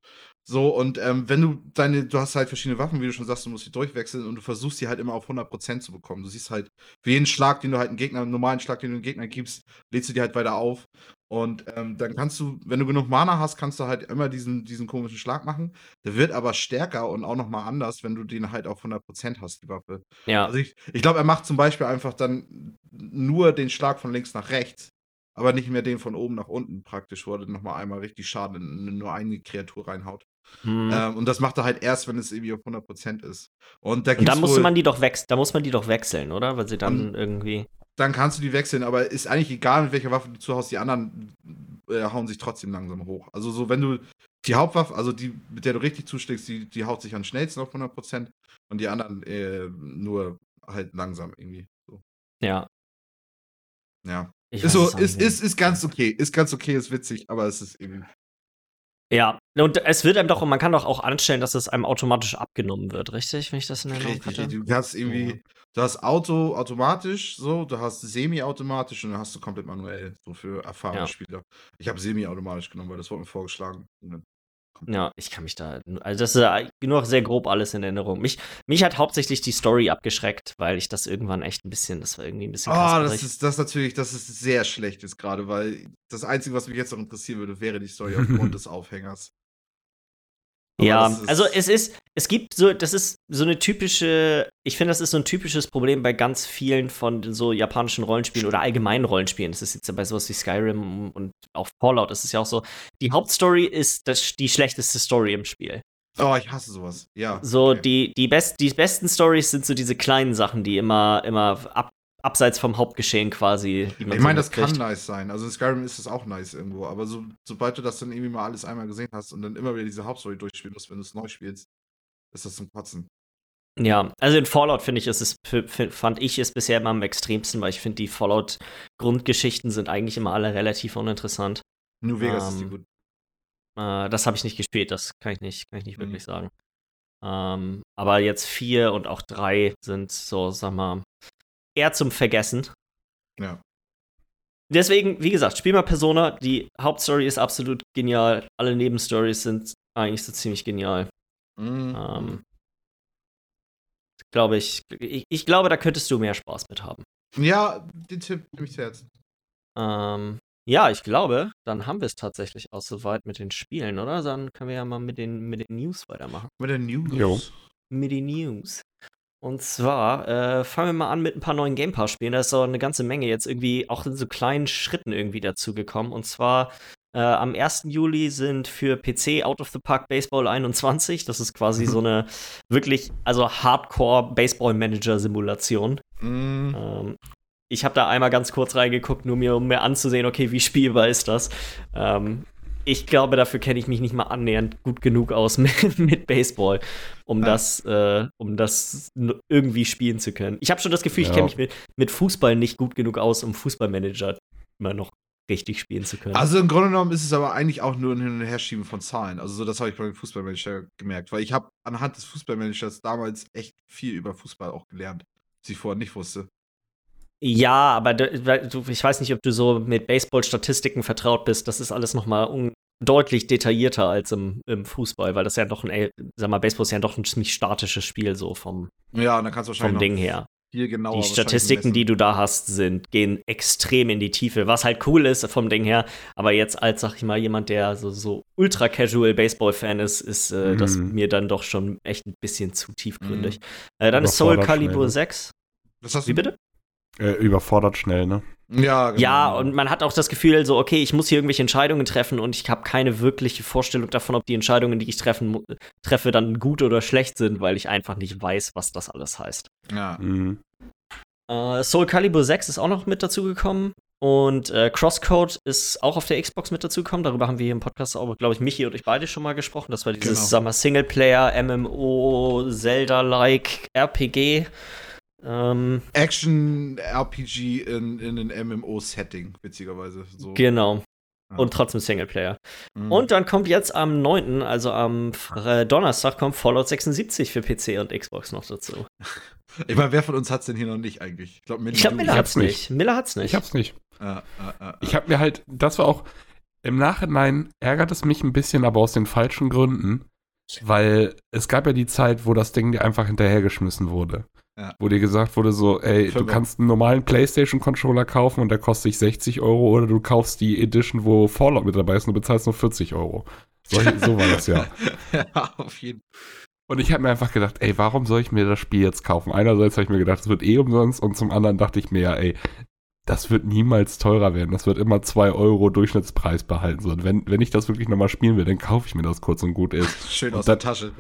So, und ähm, wenn du deine, du hast halt verschiedene Waffen, wie du schon sagst, du musst die durchwechseln und du versuchst die halt immer auf 100% zu bekommen. Du siehst halt, für jeden Schlag, den du halt einen Gegner, einen normalen Schlag, den du einem Gegner gibst, lädst du die halt weiter auf. Und ähm, dann kannst du, wenn du genug Mana hast, kannst du halt immer diesen, diesen komischen Schlag machen. Der wird aber stärker und auch nochmal anders, wenn du den halt auf 100% hast, die Waffe. Ja. Also ich, ich glaube, er macht zum Beispiel einfach dann nur den Schlag von links nach rechts, aber nicht mehr den von oben nach unten praktisch, wo er nochmal einmal richtig Schaden in nur eine Kreatur reinhaut. Hm. Ähm, und das macht er halt erst, wenn es irgendwie auf 100% ist. Und da und dann musste man die doch wechseln, da muss man die doch wechseln, oder? Weil sie dann irgendwie. Dann kannst du die wechseln, aber ist eigentlich egal, mit welcher Waffe du zuhaust, die anderen äh, hauen sich trotzdem langsam hoch. Also so, wenn du die Hauptwaffe, also die, mit der du richtig zuschlägst, die, die haut sich am schnellsten auf 100% und die anderen äh, nur halt langsam irgendwie. So. Ja. Ja. Ich Ist so, ist, ist, ist ganz okay. Ist ganz okay, ist witzig, aber es ist irgendwie. Ja, und es wird einem doch, und man kann doch auch anstellen, dass es einem automatisch abgenommen wird, richtig? Wenn ich das in Erinnerung Richtig, hatte? Du kannst irgendwie, Ja. Du hast Auto automatisch, so, du hast semi-automatisch und dann hast du komplett manuell, so für erfahrene Ja. Spieler. Ich habe semi-automatisch genommen, weil das wurde mir vorgeschlagen. Ja, ich kann mich da. Also, das ist nur sehr grob alles in Erinnerung. Mich, mich hat hauptsächlich die Story abgeschreckt, weil ich das irgendwann echt ein bisschen, das war irgendwie ein bisschen Ah, das kasperig. ist das natürlich, das ist sehr schlecht jetzt gerade, weil das Einzige, was mich jetzt noch interessieren würde, wäre die Story aufgrund des Aufhängers. Aber Ja, das ist- also es ist, es gibt so, das ist so eine typische, ich finde, das ist so ein typisches Problem bei ganz vielen von so japanischen Rollenspielen oder allgemeinen Rollenspielen. Das ist jetzt ja bei sowas wie Skyrim und auch Fallout ist es ja auch so. Die Hauptstory ist das, die schlechteste Story im Spiel. Oh, ich hasse sowas. Ja. So, okay. die, die, best, die besten Stories sind so diese kleinen Sachen, die immer, immer ab, abseits vom Hauptgeschehen quasi. Ich so meine, das kann mitkriegt. nice sein. Also in Skyrim ist es auch nice irgendwo, aber so, sobald du das dann irgendwie mal alles einmal gesehen hast und dann immer wieder diese Hauptstory durchspielen musst, wenn du es neu spielst, ist das zum Kotzen. Ja, also in Fallout finde ich, ist es, fand ich es bisher immer am extremsten, weil ich finde, die Fallout-Grundgeschichten sind eigentlich immer alle relativ uninteressant. New Vegas ist die Ähm, gut. Äh, das habe ich nicht gespielt, das kann ich nicht, kann ich nicht Mhm. wirklich sagen. Ähm, aber jetzt vier und auch drei sind so, sag mal, eher zum Vergessen. Ja. Deswegen, wie gesagt, spiel mal Persona. Die Hauptstory ist absolut genial. Alle Nebenstories sind eigentlich so ziemlich genial. Mhm. Ähm, glaube ich, ich, ich glaube, da könntest du mehr Spaß mit haben. Ja, den Tipp nehme ich zu Herzen. Ähm, ja, ich glaube, dann haben wir es tatsächlich auch soweit mit den Spielen, oder? Dann können wir ja mal mit den, mit den News weitermachen. Mit der News. Jo. Mit den News. Und zwar äh, fangen wir mal an mit ein paar neuen Game Pass-Spielen. Da ist so eine ganze Menge jetzt irgendwie auch in so kleinen Schritten irgendwie dazugekommen. Und zwar äh, am 1. Juli sind für PC Out of the Park Baseball 21. Das ist quasi so eine wirklich, also Hardcore Baseball-Manager-Simulation. Mm. Ähm, ich habe da einmal ganz kurz reingeguckt, nur mir, um mir anzusehen, okay, wie spielbar ist das. Ähm, ich glaube, dafür kenne ich mich nicht mal annähernd gut genug aus mit, mit Baseball, um Ja. das, äh, um das irgendwie spielen zu können. Ich habe schon das Gefühl, ich Ja. kenne mich mit, mit Fußball nicht gut genug aus, um Fußballmanager immer noch richtig spielen zu können. Also im Grunde genommen ist es aber eigentlich auch nur ein Hin- und Herschieben von Zahlen. Also so, das habe ich beim Fußballmanager gemerkt, weil ich habe anhand des Fußballmanagers damals echt viel über Fußball auch gelernt, was ich vorher nicht wusste. Ja, aber du, ich weiß nicht, ob du so mit Baseball-Statistiken vertraut bist. Das ist alles noch mal un deutlich detaillierter als im, im Fußball, weil das ja doch ein, sag mal, Baseball ist ja doch ein ziemlich statisches Spiel so vom, Ja, dann kannst du wahrscheinlich vom Ding her. viel genauer Die Statistiken, die du da hast, sind, gehen extrem in die Tiefe, was halt cool ist vom Ding her. Aber jetzt als, sag ich mal, jemand, der so, so ultra casual Baseball-Fan ist, ist äh, das Mhm. mir dann doch schon echt ein bisschen zu tiefgründig. Äh, dann ist Soul Calibur schnell, ne? 6. Was hast Wie bitte? Äh, überfordert schnell, ne? Ja, genau. Ja, und man hat auch das Gefühl, so, okay, ich muss hier irgendwelche Entscheidungen treffen und ich habe keine wirkliche Vorstellung davon, ob die Entscheidungen, die ich treffen, treffe, dann gut oder schlecht sind, weil ich einfach nicht weiß, was das alles heißt. Ja. Mhm. Äh, Soul Calibur 6 ist auch noch mit dazugekommen. Und äh, Crosscode ist auch auf der Xbox mit dazugekommen. Darüber haben wir hier im Podcast auch, glaube ich, Michi und ich beide schon mal gesprochen. Das war dieses, Genau. mal, Singleplayer, MMO, Zelda-like RPG. Ähm, Action-RPG in, in einem MMO-Setting, witzigerweise. So. genau. Ja. Und trotzdem Singleplayer. Mhm. Und dann kommt jetzt am 9., also am Fre- Donnerstag, kommt Fallout 76 für PC und Xbox noch dazu. Ich meine, wer von uns hat's denn hier noch nicht eigentlich? Ich glaube, Ich glaube, Miller hat's hab's nicht. Miller hat's nicht. Ich hab's nicht. Ja, ja, ja, Ich habe mir halt, das war auch, im Nachhinein ärgert es mich ein bisschen, aber aus den falschen Gründen, weil es gab ja die Zeit, wo das Ding dir einfach hinterhergeschmissen wurde. Ja. Wo dir gesagt wurde so, ey, du Fünfer. kannst einen normalen Playstation-Controller kaufen und der kostet dich 60 Euro oder du kaufst die Edition, wo Fallout mit dabei ist und du bezahlst nur 40 Euro. So, so war das ja. ja, auf jeden Und ich habe mir einfach gedacht, ey, warum soll ich mir das Spiel jetzt kaufen? Einerseits habe ich mir gedacht, es wird eh umsonst und zum anderen dachte ich mir ja, ey, das wird niemals teurer werden. Das wird immer 2 Euro Durchschnittspreis behalten. So, und wenn, wenn ich das wirklich nochmal spielen will, dann kaufe ich mir das kurz und gut ist. Schön Und aus der Tasche.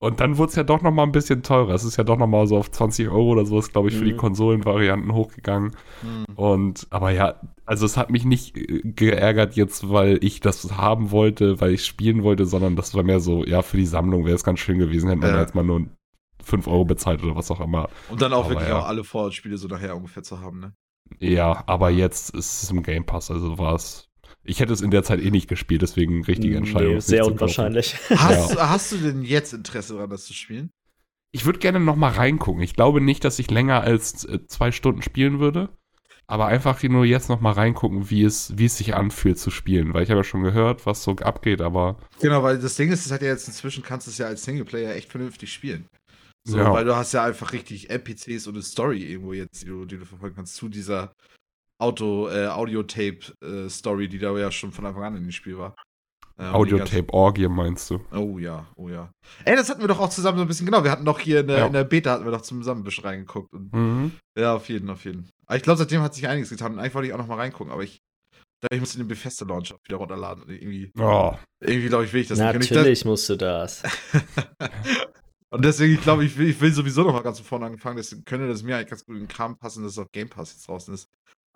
Und dann wurde es ja doch nochmal ein bisschen teurer. Es ist ja doch nochmal so auf 20 Euro oder sowas, glaube ich, für die Mhm. Konsolenvarianten hochgegangen. Hm. Und, aber ja, also es hat mich nicht äh, geärgert jetzt, weil ich das haben wollte, weil ich spielen wollte, sondern das war mehr so, ja, für die Sammlung wäre es ganz schön gewesen, hätte man Ja. jetzt mal nur 5 Euro bezahlt oder was auch immer. Und dann auch Aber wirklich ja. auch alle Fallout-Spiele so nachher ungefähr zu haben, ne? Ja, aber jetzt ist es im Game Pass, also war es. Ich hätte es in der Zeit eh nicht gespielt, deswegen richtige Entscheidung. Nee, sehr unwahrscheinlich. Hast, hast du denn jetzt Interesse daran, das zu spielen? Ich würde gerne noch mal reingucken. Ich glaube nicht, dass ich länger als äh, zwei Stunden spielen würde. Aber einfach nur jetzt noch mal reingucken, wie es, wie es sich anfühlt zu spielen. Weil ich habe ja schon gehört, was so abgeht, aber Genau, weil das Ding ist, es hat ja jetzt inzwischen kannst du es ja als Singleplayer echt vernünftig spielen. So, Ja. weil du hast ja einfach richtig NPCs und eine Story irgendwo jetzt, die du, die du verfolgen kannst zu dieser Auto, äh, Audiotape-Story, die da ja schon von Anfang an in dem Spiel war. Ähm, Audiotape-Orgie meinst du? Oh ja, oh ja. Ey, das hatten wir doch auch zusammen so ein bisschen, genau, wir hatten doch hier in der, Ja. in der Beta hatten wir doch zusammen ein bisschen reingeguckt. Und, Mhm. ja, auf jeden, auf jeden. Aber ich glaube, seitdem hat sich einiges getan und eigentlich wollte ich auch noch mal reingucken, aber ich, ich muss den Bethesda-Launcher wieder runterladen. Und irgendwie, Oh, irgendwie glaube ich, will ich das nicht. Und ich- Natürlich musst du das. Und deswegen, ich glaube, ich will, ich will sowieso noch mal ganz von vorne anfangen. Deswegen könnte das mir eigentlich ganz gut in den Kram passen, dass es auf Game Pass jetzt draußen ist.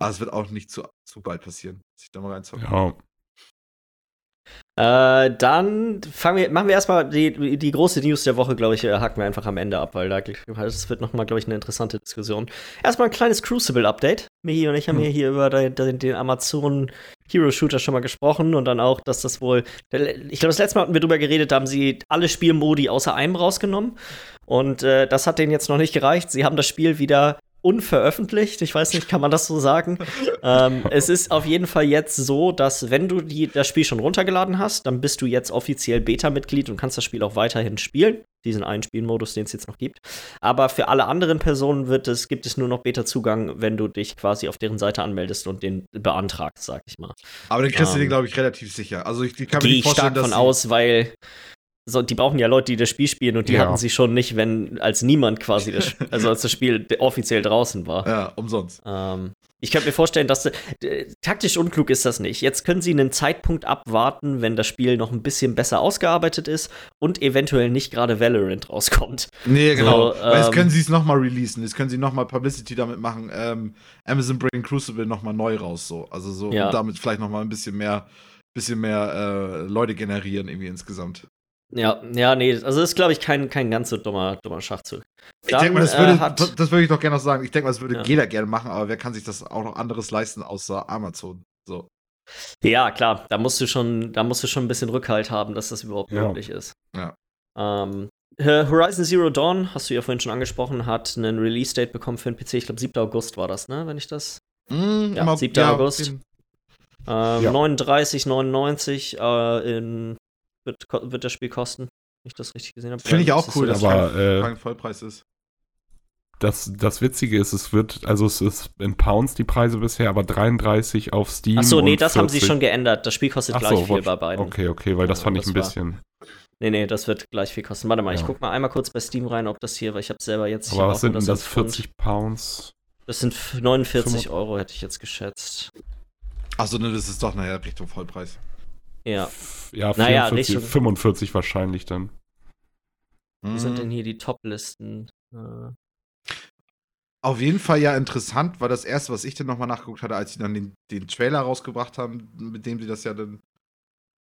Aber es wird auch nicht zu, zu bald passieren, dass ich da mal reinzocke. ja. Äh, dann fangen wir, machen wir erstmal die, die große News der Woche, glaube ich, äh, haken wir einfach am Ende ab, weil da das wird nochmal, glaube ich, eine interessante Diskussion. Erstmal ein kleines Crucible-Update. Michi und ich haben Hm. ja hier über den, den, den Amazon Hero Shooter schon mal gesprochen und dann auch, dass das wohl, ich glaube, das letzte Mal hatten wir drüber geredet, da haben sie alle Spielmodi außer einem rausgenommen und äh, das hat denen jetzt noch nicht gereicht. Sie haben das Spiel wieder unveröffentlicht. Ich weiß nicht, kann man das so sagen? ähm, es ist auf jeden Fall jetzt so, dass wenn du die, das Spiel schon runtergeladen hast, dann bist du jetzt offiziell Beta-Mitglied und kannst das Spiel auch weiterhin spielen. Diesen einen Spielmodus, den es jetzt noch gibt. Aber für alle anderen Personen wird es, gibt es nur noch Beta-Zugang, wenn du dich quasi auf deren Seite anmeldest und den beantragst, sag ich mal. Aber dann kriegst du Ähm, den, glaube ich, relativ sicher. Also ich, ich kann mir Gehe nicht ich vorstellen, stark von aus, weil so, die brauchen ja Leute, die das Spiel spielen und die Ja. hatten sie schon nicht, wenn als niemand quasi das, also als das Spiel offiziell draußen war. Ja, umsonst. Ähm, ich könnte mir vorstellen, dass äh, taktisch unklug ist das nicht. Jetzt können sie einen Zeitpunkt abwarten, wenn das Spiel noch ein bisschen besser ausgearbeitet ist und eventuell nicht gerade Valorant rauskommt. Nee, genau. So, Weil jetzt ähm, können sie es nochmal releasen. Jetzt können sie nochmal Publicity damit machen. Ähm, Amazon bringt Crucible nochmal neu raus, so. Also so, Ja. und damit vielleicht nochmal ein bisschen mehr, bisschen mehr äh, Leute generieren, irgendwie insgesamt. Ja, ja, nee, also das ist, glaube ich, kein, kein ganz so dummer, dummer Schachzug. Ich denke mal, das äh, würde, hat- das, würde ich doch gerne noch sagen. Ich denke mal, das würde Ja. jeder gerne machen, aber wer kann sich das auch noch anderes leisten außer Amazon? So. Ja, klar, da musst du schon, da musst du schon ein bisschen Rückhalt haben, dass das überhaupt Ja. möglich ist. Ja. Ähm, äh, Horizon Zero Dawn, hast du ja vorhin schon angesprochen, hat einen Release-Date bekommen für den PC. Ich glaube, 7. August war das, ne? Wenn ich das. Mm, Ja, immer- 7. August. Ähm, Ja. 39,99 äh, in, wird, wird das Spiel kosten. Wenn ich das richtig gesehen habe. Finde ich auch cool, das dass Aber, es kein, äh, kein Vollpreis ist. Das, das Witzige ist, es wird, also es ist in Pounds die Preise bisher, aber 33 auf Steam. Ach so, nee, und das haben sie 40 schon geändert. Das Spiel kostet Ach gleich so, viel bei beiden. Okay, okay, weil das Ja, fand ich das ein war- bisschen. Nee, nee, das wird gleich viel kosten. Warte mal, ich Ja. guck mal einmal kurz bei Steam rein, ob das hier, weil ich habe selber jetzt hier Aber was sind denn das? in Pfund. 40 Pounds? Das sind f- 49 Fünfund- Euro, hätte ich jetzt geschätzt. Achso, ne, das ist doch nachher Richtung Vollpreis. Ja. Ja, Naja, 44, Richtung- 45 wahrscheinlich dann. Wie sind denn hier die Top-Listen? Äh, Auf jeden Fall ja interessant, war das erste, was ich dann nochmal nachgeguckt hatte, als sie dann den, den Trailer rausgebracht haben, mit dem sie das ja dann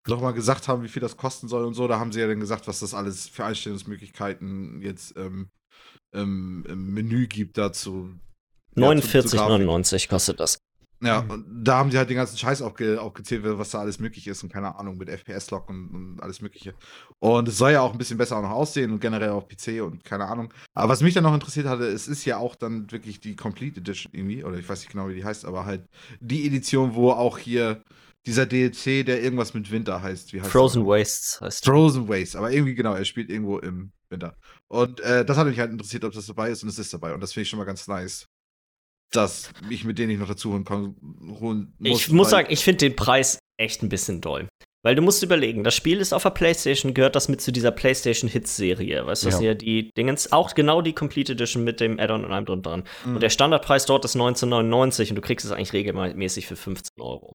nochmal gesagt haben, wie viel das kosten soll und so. Da haben sie ja dann gesagt, was das alles für Einstellungsmöglichkeiten jetzt ähm, ähm, im Menü gibt dazu. Ja, zu- zu Grafik. 49,99 kostet das. Ja, Mhm. und da haben sie halt den ganzen Scheiß aufge aufgezählt, was da alles möglich ist und keine Ahnung, mit FPS-Lock und, und alles Mögliche. Und es soll ja auch ein bisschen besser auch noch aussehen und generell auf PC und keine Ahnung. Aber was mich dann noch interessiert hatte, es ist ja auch dann wirklich die Complete Edition irgendwie, oder ich weiß nicht genau, wie die heißt, aber halt die Edition, wo auch hier dieser DLC, der irgendwas mit Winter heißt. Wie heißt Frozen der? Wastes heißt Frozen Waste, aber irgendwie genau, er spielt irgendwo im Winter. Und äh, das hat mich halt interessiert, ob das dabei ist und es ist dabei. Und das finde ich schon mal ganz nice, dass ich mit denen nicht noch dazu holen, kann, holen muss. Ich muss sagen, ich finde den Preis echt ein bisschen doll. Weil du musst überlegen, das Spiel ist auf der PlayStation, gehört das mit zu dieser PlayStation Hits-Serie. Weißt du, das Ja. sind ja die Dingens, auch genau die Complete Edition mit dem Add-on und allem drum dran. Mhm. Und der Standardpreis dort ist 19,99 und du kriegst es eigentlich regelmäßig für 15 Euro.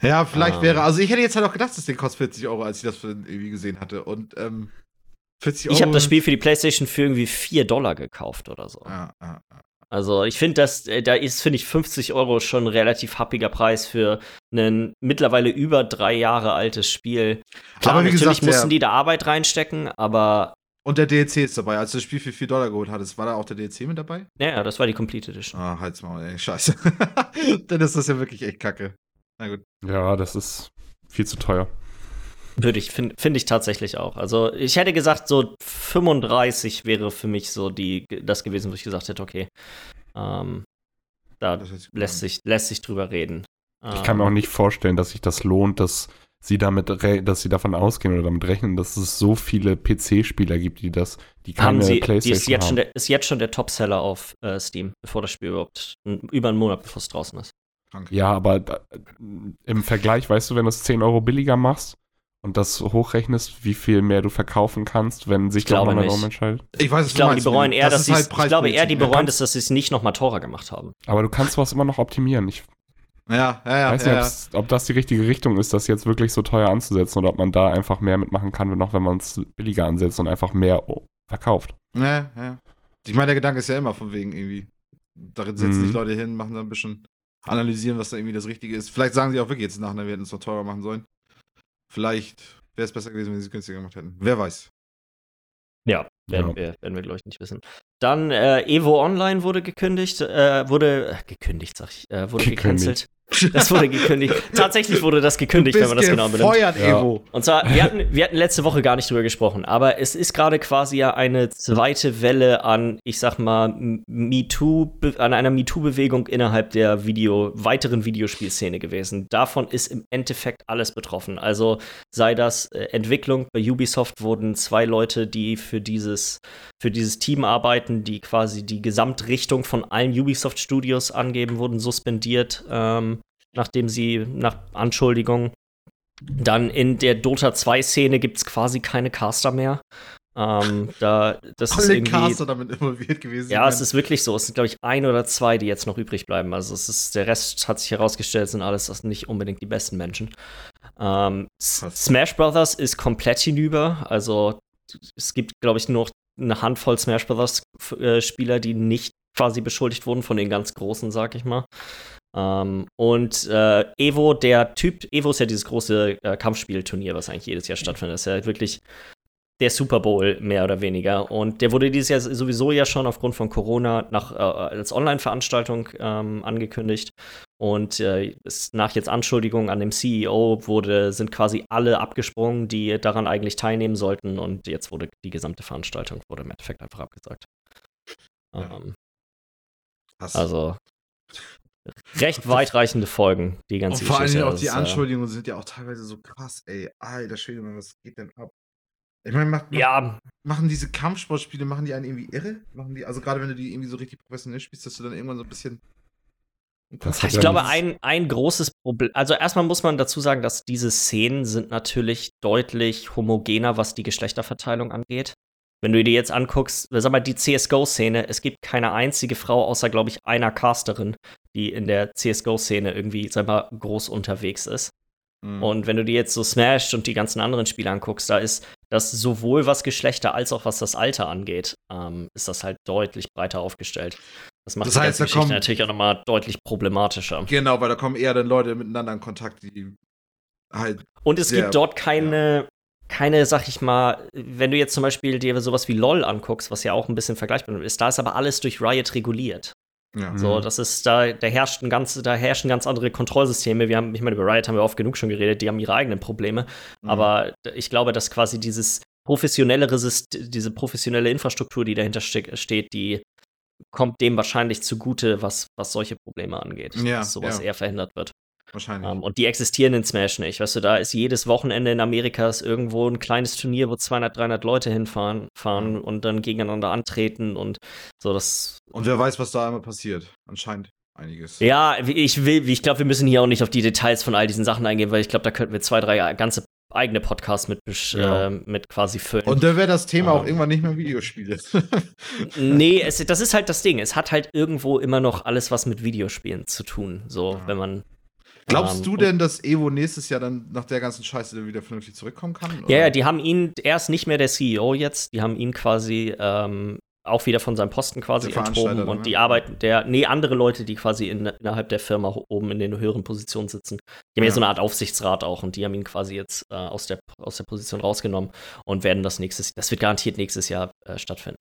Ja, vielleicht Ah. wäre, also ich hätte jetzt halt auch gedacht, das Ding kostet 40 Euro, als ich das irgendwie gesehen hatte. Und ähm, 40 Euro. Ich habe das Spiel für die PlayStation für irgendwie 4 Dollar gekauft oder so. Ja, ja, ja. Also ich finde, dass äh, da ist, finde ich, 50 Euro schon ein relativ happiger Preis für ein mittlerweile über drei Jahre altes Spiel. Klar, Aber wie natürlich gesagt, mussten die da Arbeit reinstecken, aber Und der DLC ist dabei. Als du das Spiel für 4 Dollar geholt hattest, war da auch der DLC mit dabei? naja, das war die Complete Edition. Ah, halt's mal, ey, scheiße. Dann ist das ja wirklich echt kacke. Na gut. Ja, das ist viel zu teuer. Würde ich, finde find ich tatsächlich auch. Also ich hätte gesagt, so 35 wäre für mich so die, das gewesen, wo ich gesagt hätte, okay, ähm, da lässt sich, lässt sich drüber reden. Ich kann mir auch Ähm, nicht vorstellen, dass sich das lohnt, dass sie damit, re- dass sie davon ausgehen oder damit rechnen, dass es so viele PC-Spieler gibt, die das, die keine haben sie, die PlayStation ist jetzt, haben. schon der, ist jetzt schon der Topseller auf äh, Steam, bevor das Spiel überhaupt über einen Monat bevor es draußen ist. Krank. Ja, aber da, im Vergleich, weißt du, wenn du es 10 Euro billiger machst und das hochrechnest, wie viel mehr du verkaufen kannst, wenn sich Ich glaube nochmal nicht. darum entscheidet. Ich weiß, was Ich du glaube, eher, dass halt ich glaube eher, die bereuen, dass, dass sie es nicht noch mal teurer gemacht haben. Aber du kannst sowas immer noch optimieren. Ich Ja, ja, ja. weiß ja, nicht, ja. ob das die richtige Richtung ist, das jetzt wirklich so teuer anzusetzen oder ob man da einfach mehr mitmachen kann, noch wenn man es billiger ansetzt und einfach mehr oh, verkauft. Ja, ja. Ich meine, der Gedanke ist ja immer von wegen irgendwie. Darin setzen Mhm. sich Leute hin, machen da ein bisschen, analysieren, was da irgendwie das Richtige ist. Vielleicht sagen sie auch wirklich jetzt nachher, wir hätten es noch teurer machen sollen. Vielleicht wäre es besser gewesen, wenn sie es günstiger gemacht hätten. Wer weiß. Ja, werden, Ja. Wir, werden wir, glaube ich, nicht wissen. Dann äh, Evo Online wurde gekündigt, äh, wurde, äh, gekündigt, sag ich, äh, wurde gecancelt. Das wurde gekündigt. Tatsächlich wurde das gekündigt, wenn man das genau benimmt. gefeuert, Ja. Evo. Und zwar, wir hatten, wir hatten letzte Woche gar nicht drüber gesprochen, aber es ist gerade quasi ja eine zweite Welle an, ich sag mal, MeToo, an einer MeToo-Bewegung innerhalb der Video, weiteren Videospielszene gewesen. Davon ist im Endeffekt alles betroffen. Also sei das äh, Entwicklung, bei Ubisoft wurden zwei Leute, die für dieses, für dieses Team arbeiten, die quasi die Gesamtrichtung von allen Ubisoft-Studios angeben, wurden suspendiert, ähm, nachdem sie nach Anschuldigungen Dann in der Dota 2-Szene gibt es quasi keine Caster mehr. Ähm, da, das Alle ist irgendwie, Caster damit involviert gewesen. Ja, es ist wirklich so. Es sind, glaube ich, ein oder zwei, die jetzt noch übrig bleiben. Also es ist, der Rest hat sich herausgestellt, sind alles das nicht unbedingt die besten Menschen. Ähm. Smash Brothers ist komplett hinüber. Also es gibt, glaube ich, nur noch eine Handvoll Smash f- äh, Spieler, die nicht quasi beschuldigt wurden von den ganz Großen, sag ich mal. Ähm, und äh, Evo, der Typ, Evo ist ja dieses große äh, Kampfspielturnier, was eigentlich jedes Jahr stattfindet. Das ist ja wirklich der Super Bowl mehr oder weniger. Und der wurde dieses Jahr sowieso ja schon aufgrund von Corona nach, äh, als Online-Veranstaltung ähm, angekündigt. Und äh, nach jetzt Anschuldigungen an dem CEO wurde, sind quasi alle abgesprungen, die daran eigentlich teilnehmen sollten. Und jetzt wurde die gesamte Veranstaltung wurde im Endeffekt einfach abgesagt. Ja. Ähm, also recht weitreichende Folgen, die und ganze vor allem auch die äh, Anschuldigungen sind ja auch teilweise so krass, ey. Alter Schwede, was geht denn ab? Ich meine, macht, macht, Ja, machen diese Kampfsportspiele, machen die einen irgendwie irre? Machen die, also gerade wenn du die irgendwie so richtig professionell spielst, dass du dann irgendwann so ein bisschen. Das Ich glaube, ein, ein großes Problem, also erstmal muss man dazu sagen, dass diese Szenen sind natürlich deutlich homogener, was die Geschlechterverteilung angeht. Wenn du dir jetzt anguckst, sag mal, die CSGO-Szene, es gibt keine einzige Frau, außer, glaube ich, einer Casterin, die in der CSGO-Szene irgendwie, sag mal, groß unterwegs ist. Mhm. Und wenn du dir jetzt so Smash und die ganzen anderen Spiele anguckst, da ist das sowohl was Geschlechter als auch was das Alter angeht, ähm, ist das halt deutlich breiter aufgestellt. Das macht Das die heißt, da Geschichte kommen- natürlich auch nochmal deutlich problematischer. Genau, weil da kommen eher dann Leute miteinander in Kontakt, die halt. Und es Sehr, gibt dort keine, keine, sag ich mal, wenn du jetzt zum Beispiel dir sowas wie LOL anguckst, was ja auch ein bisschen vergleichbar ist, da ist aber alles durch Riot reguliert. Ja. Mhm. So, das ist, da, da herrscht ein ganz, da herrschen ganz andere Kontrollsysteme. Wir haben, ich meine, über Riot haben wir oft genug schon geredet, die haben ihre eigenen Probleme. Mhm. Aber ich glaube, dass quasi dieses professionellere diese professionelle Infrastruktur, die dahinter ste steht, die kommt dem wahrscheinlich zugute, was, was solche Probleme angeht. Ja, dass sowas ja. eher verhindert wird. Wahrscheinlich. Ähm, und die existieren in Smash nicht. Weißt du, da ist jedes Wochenende in Amerika ist irgendwo ein kleines Turnier, wo 200, 300 Leute hinfahren fahren und dann gegeneinander antreten und so. Das. Und wer weiß, was da einmal passiert. Anscheinend einiges. Ja, ich will, ich glaube, wir müssen hier auch nicht auf die Details von all diesen Sachen eingehen, weil ich glaube, da könnten wir zwei, drei ganze eigene Podcasts mit, Ja. äh, mit quasi füllen. Und dann wäre das Thema auch Ähm. irgendwann nicht mehr Videospiele. nee, es, das ist halt das Ding. Es hat halt irgendwo immer noch alles was mit Videospielen zu tun. So, Ja. wenn man. Glaubst ähm, du denn, dass Evo nächstes Jahr dann nach der ganzen Scheiße wieder vernünftig zurückkommen kann? Ja, oder? ja, die haben ihn, er ist nicht mehr der CEO jetzt, die haben ihn quasi ähm, auch wieder von seinem Posten quasi enthoben und ne? die arbeiten, der, nee, andere Leute, die quasi in, innerhalb der Firma oben in den höheren Positionen sitzen. Die haben ja Ja. so eine Art Aufsichtsrat auch und die haben ihn quasi jetzt äh, aus, der, aus der Position rausgenommen und werden das nächstes, das wird garantiert nächstes Jahr äh, stattfinden.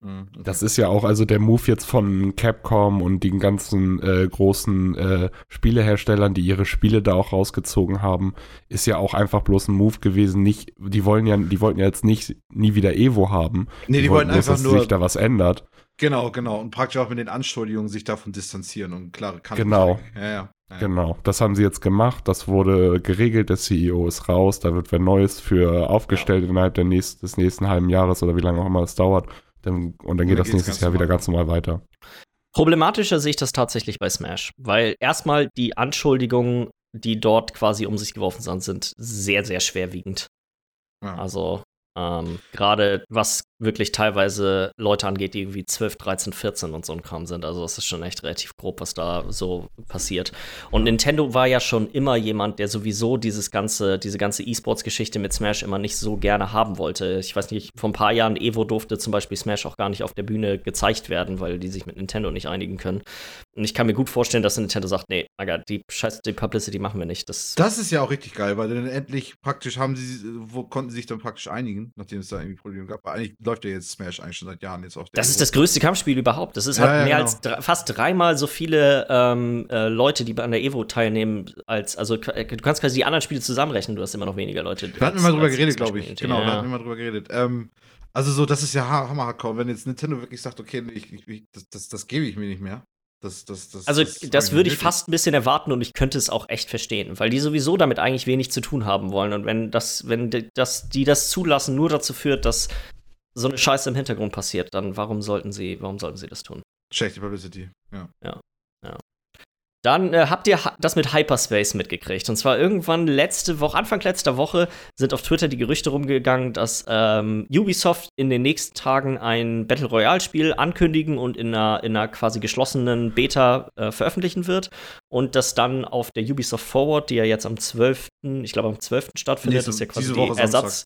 Mhm, okay. Das ist ja auch also der Move jetzt von Capcom und den ganzen äh, großen äh, Spieleherstellern, die ihre Spiele da auch rausgezogen haben, ist ja auch einfach bloß ein Move gewesen. Nicht, die wollen ja, die wollten ja jetzt nicht nie wieder Evo haben. Nee, die wollten bloß, einfach dass nur. sich da was ändert. Genau, genau. Und praktisch auch mit den Anschuldigungen sich davon distanzieren und klare Kante Genau. Ja, ja. ja. Genau, das haben sie jetzt gemacht. Das wurde geregelt. Der CEO ist raus. Da wird wer Neues für aufgestellt innerhalb der nächst, des nächsten halben Jahres oder wie lange auch immer es dauert. Dann, und dann geht dann das nächstes Jahr wieder normal. ganz normal weiter. Problematischer sehe ich das tatsächlich bei Smash, weil erstmal die Anschuldigungen, die dort quasi um sich geworfen sind, sind sehr, sehr schwerwiegend. Ja. Also ähm, gerade was wirklich teilweise Leute angeht, die irgendwie 12, 13, 14 und so ein Kram sind. Also das ist schon echt relativ grob, was da so passiert. Und Nintendo war ja schon immer jemand, der sowieso dieses ganze, diese ganze E-Sports-Geschichte mit Smash immer nicht so gerne haben wollte. Ich weiß nicht, vor ein paar Jahren Evo durfte zum Beispiel Smash auch gar nicht auf der Bühne gezeigt werden, weil die sich mit Nintendo nicht einigen können. Und ich kann mir gut vorstellen, dass Nintendo sagt, nee, Alter, die scheiß die Publicity machen wir nicht. Das, Das ist ja auch richtig geil, weil dann endlich praktisch haben sie, wo konnten sie sich dann praktisch einigen, nachdem es da irgendwie Probleme gab. Weil eigentlich läuft ja jetzt Smash eigentlich schon seit Jahren jetzt auf der Das ist Evo. das größte Kampfspiel überhaupt. Das ist Ja, halt ja, mehr genau. als dre- fast dreimal so viele ähm, äh, Leute, die an der Evo teilnehmen, als also k- du kannst quasi die anderen Spiele zusammenrechnen, du hast immer noch weniger Leute. Da hatten wir mal drüber geredet, glaube ich. Genau, da ja. hatten wir mal drüber geredet. Ähm, also so, das ist ja ha- hammer hardcore. Wenn jetzt Nintendo wirklich sagt, okay, ich, ich, das, das, das gebe ich mir nicht mehr. Das, das, das, Also das, würde ich fast ein bisschen erwarten und ich könnte es auch echt verstehen, weil die sowieso damit eigentlich wenig zu tun haben wollen und wenn das, wenn das, die das zulassen, nur dazu führt, dass so eine Scheiße im Hintergrund passiert, dann warum sollten sie, warum sollten sie das tun? Schlechte Publicity, ja. Dann äh, habt ihr das mit Hyperspace mitgekriegt. Und zwar irgendwann letzte Woche, Anfang letzter Woche, sind auf Twitter die Gerüchte rumgegangen, dass ähm, Ubisoft in den nächsten Tagen ein Battle Royale-Spiel ankündigen und in einer, in einer quasi geschlossenen Beta äh, veröffentlichen wird. Und das dann auf der Ubisoft Forward, die ja jetzt am 12., ich glaube am 12. stattfindet, Nächste- ist ja quasi die Ersatz.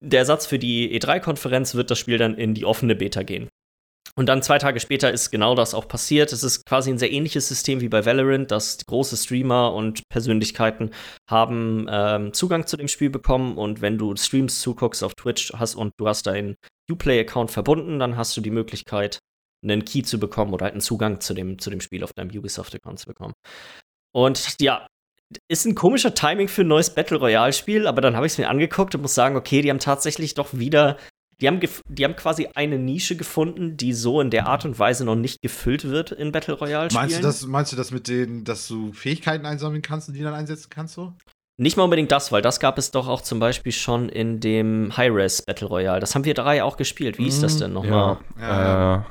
Der Ersatz für die E3-Konferenz wird das Spiel dann in die offene Beta gehen. Und dann zwei Tage später ist genau das auch passiert. Es ist quasi ein sehr ähnliches System wie bei Valorant, dass große Streamer und Persönlichkeiten haben ähm, Zugang zu dem Spiel bekommen und wenn du Streams zuguckst auf Twitch hast und du hast deinen Uplay-Account verbunden, dann hast du die Möglichkeit, einen Key zu bekommen oder halt einen Zugang zu dem, zu dem Spiel auf deinem Ubisoft-Account zu bekommen. Und ja, ist ein komischer Timing für ein neues Battle Royale-Spiel, aber dann habe ich es mir angeguckt und muss sagen, okay, die haben tatsächlich doch wieder die haben, die haben quasi eine Nische gefunden, die so in der Art und Weise noch nicht gefüllt wird in Battle Royale-Spielen. Meinst du, das, meinst du das mit denen, dass du Fähigkeiten einsammeln kannst und die dann einsetzen kannst so? Nicht mal unbedingt das, weil das gab es doch auch zum Beispiel schon in dem High-Res Battle Royale. Das haben wir drei auch gespielt. Wie hieß das denn nochmal? Ja, Äh,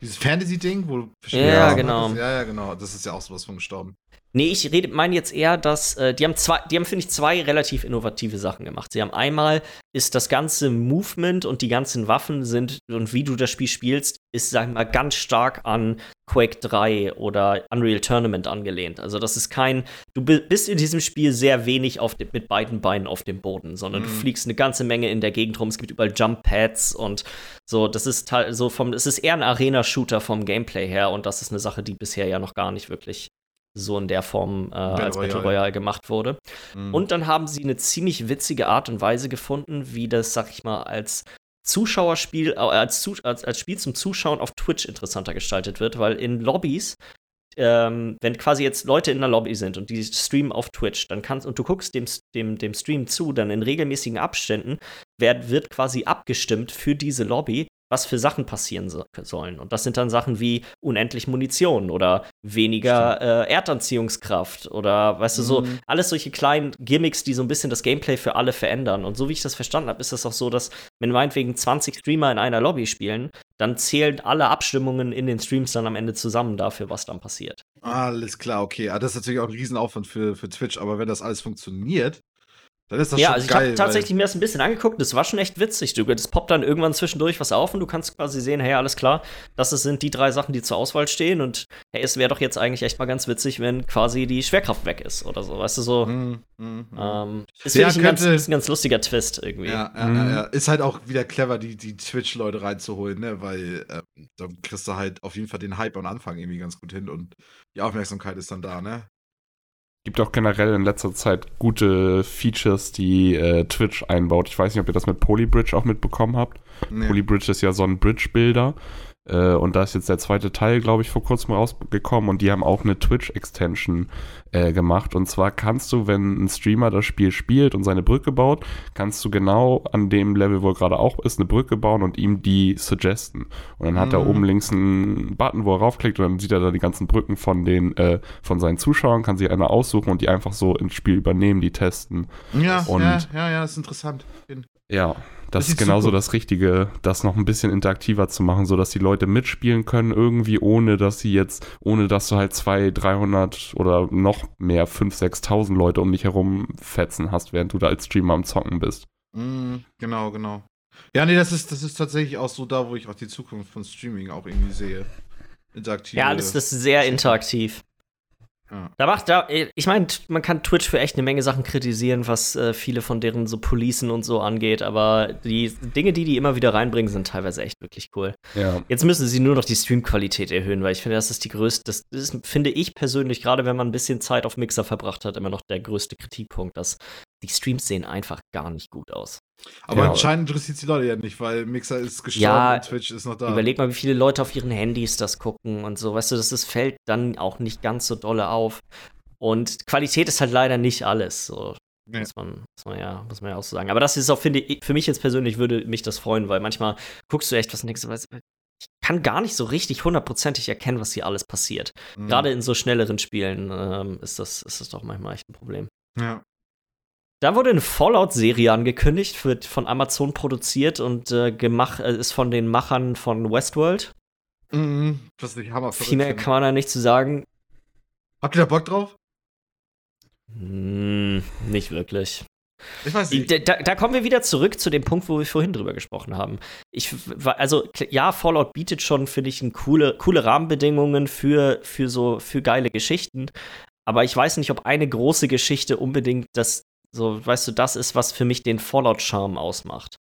Dieses Fantasy-Ding, wo du Ja, genau. Ja, ja, genau. Das ist ja auch sowas von gestorben. Nee, ich rede, meine jetzt eher, dass äh, die haben zwei, die haben, finde ich, zwei relativ innovative Sachen gemacht. Sie haben einmal ist das ganze Movement und die ganzen Waffen sind und wie du das Spiel spielst, ist, sag ich mal, ganz stark an Quake 3 oder Unreal Tournament angelehnt. Also das ist kein, du bi- bist in diesem Spiel sehr wenig auf de, mit beiden Beinen auf dem Boden, sondern du Mhm. fliegst eine ganze Menge in der Gegend rum. Es gibt überall Jump Pads und so. Das ist so vom, es ist eher ein Arena-Shooter vom Gameplay her und das ist eine Sache, die bisher ja noch gar nicht wirklich so in der Form äh, als Battle Royale. Gemacht wurde. Mhm. Und dann haben sie eine ziemlich witzige Art und Weise gefunden, wie das, sag ich mal, als Zuschauerspiel, äh, als, als, als Spiel zum Zuschauen auf Twitch interessanter gestaltet wird, weil in Lobbys, ähm, wenn quasi jetzt Leute in einer Lobby sind und die streamen auf Twitch, dann kannst und du guckst dem, dem, dem Stream zu, dann in regelmäßigen Abständen wird, wird quasi abgestimmt für diese Lobby, was für Sachen passieren so, sollen. Und das sind dann Sachen wie unendlich Munition oder weniger äh, Erdanziehungskraft oder weißt du so, Mhm. alles solche kleinen Gimmicks, die so ein bisschen das Gameplay für alle verändern. Und so wie ich das verstanden habe, ist das auch so, dass wenn meinetwegen 20 Streamer in einer Lobby spielen, dann zählen alle Abstimmungen in den Streams dann am Ende zusammen dafür, was dann passiert. Alles klar, okay. Ah, das ist natürlich auch ein Riesenaufwand für, für Twitch, aber wenn das alles funktioniert, dann ist das ja, schon also ich habe tatsächlich mir das ein bisschen angeguckt, das war schon echt witzig. Du, das poppt dann irgendwann zwischendurch was auf und du kannst quasi sehen, hey, alles klar, das sind die drei Sachen, die zur Auswahl stehen und hey, es wäre doch jetzt eigentlich echt mal ganz witzig, wenn quasi die Schwerkraft weg ist oder so, weißt du, so. Mm, mm, mm. Ähm, ist Ja, ein, ganz, ein ganz lustiger Twist irgendwie. Ja, ja, ja, ja. Ist halt auch wieder clever, die, die Twitch-Leute reinzuholen, ne? Weil ähm, da kriegst du halt auf jeden Fall den Hype am Anfang irgendwie ganz gut hin und die Aufmerksamkeit ist dann da, ne? Gibt auch generell in letzter Zeit gute Features, die äh, Twitch einbaut. Ich weiß nicht, ob ihr das mit Polybridge auch mitbekommen habt. Nee. Polybridge ist ja so ein Bridge-Builder. Äh, und da ist jetzt der zweite Teil, glaube ich, vor kurzem rausgekommen. Und die haben auch eine Twitch-Extension äh, gemacht. Und zwar kannst du, wenn ein Streamer das Spiel spielt und seine Brücke baut, kannst du genau an dem Level, wo er gerade auch ist, eine Brücke bauen und ihm die suggesten. Und dann hat er Mhm. oben links einen Button, wo er raufklickt und dann sieht er da die ganzen Brücken von den, äh, von seinen Zuschauern, kann sich eine aussuchen und die einfach so ins Spiel übernehmen, die testen. Ja, Und- ja, ja, ja, ist interessant. Ja, das ist ist genauso Zukunft. das Richtige, das noch ein bisschen interaktiver zu machen, sodass die Leute mitspielen können, irgendwie, ohne dass sie jetzt, ohne dass du halt 200, 300 oder noch mehr, 5.000, 6.000 Leute um dich herum fetzen hast, während du da als Streamer am Zocken bist. Mm, genau, genau. Ja, nee, das ist, das ist tatsächlich auch so da, wo ich auch die Zukunft von Streaming auch irgendwie sehe. Interaktive. Ja, das, das ist sehr interaktiv. Ja. Da macht da, ich meine, man kann Twitch für echt eine Menge Sachen kritisieren, was äh, viele von deren so Policen und so angeht, aber die Dinge, die die immer wieder reinbringen, sind teilweise echt wirklich cool. Ja. Jetzt müssen sie nur noch die Streamqualität erhöhen, weil ich finde, das ist die größte, das ist, finde ich persönlich, gerade wenn man ein bisschen Zeit auf Mixer verbracht hat, immer noch der größte Kritikpunkt, dass die Streams sehen einfach gar nicht gut aus. Aber Ja. anscheinend interessiert die Leute ja nicht, weil Mixer ist gestorben Ja, und Twitch ist noch da. Überleg mal, wie viele Leute auf ihren Handys das gucken und so. Weißt du, das ist, fällt dann auch nicht ganz so dolle auf. Und Qualität ist halt leider nicht alles. So. Nee. Muss, man, muss, man ja, muss man ja auch so sagen. Aber das ist auch, finde ich, für mich jetzt persönlich würde mich das freuen, weil manchmal guckst du echt was und denkst, weißt ich kann gar nicht so richtig hundertprozentig erkennen, was hier alles passiert. Mhm. Gerade in so schnelleren Spielen ähm, ist, das, ist das doch manchmal echt ein Problem. Ja. Da wurde eine Fallout-Serie angekündigt, wird von Amazon produziert und äh, gemacht, äh, ist von den Machern von Westworld. Mhm. Was ich hammer Viel mehr kann man da nicht zu sagen. Habt ihr da Bock drauf? Hm, nicht wirklich. Ich weiß nicht. Da, da, kommen wir wieder zurück zu dem Punkt, wo wir vorhin drüber gesprochen haben. Ich, also, ja, Fallout bietet schon, finde ich, coole, coole Rahmenbedingungen für, für so, für geile Geschichten. Aber ich weiß nicht, ob eine große Geschichte unbedingt das, so, weißt du, das ist, was für mich den Fallout-Charme ausmacht.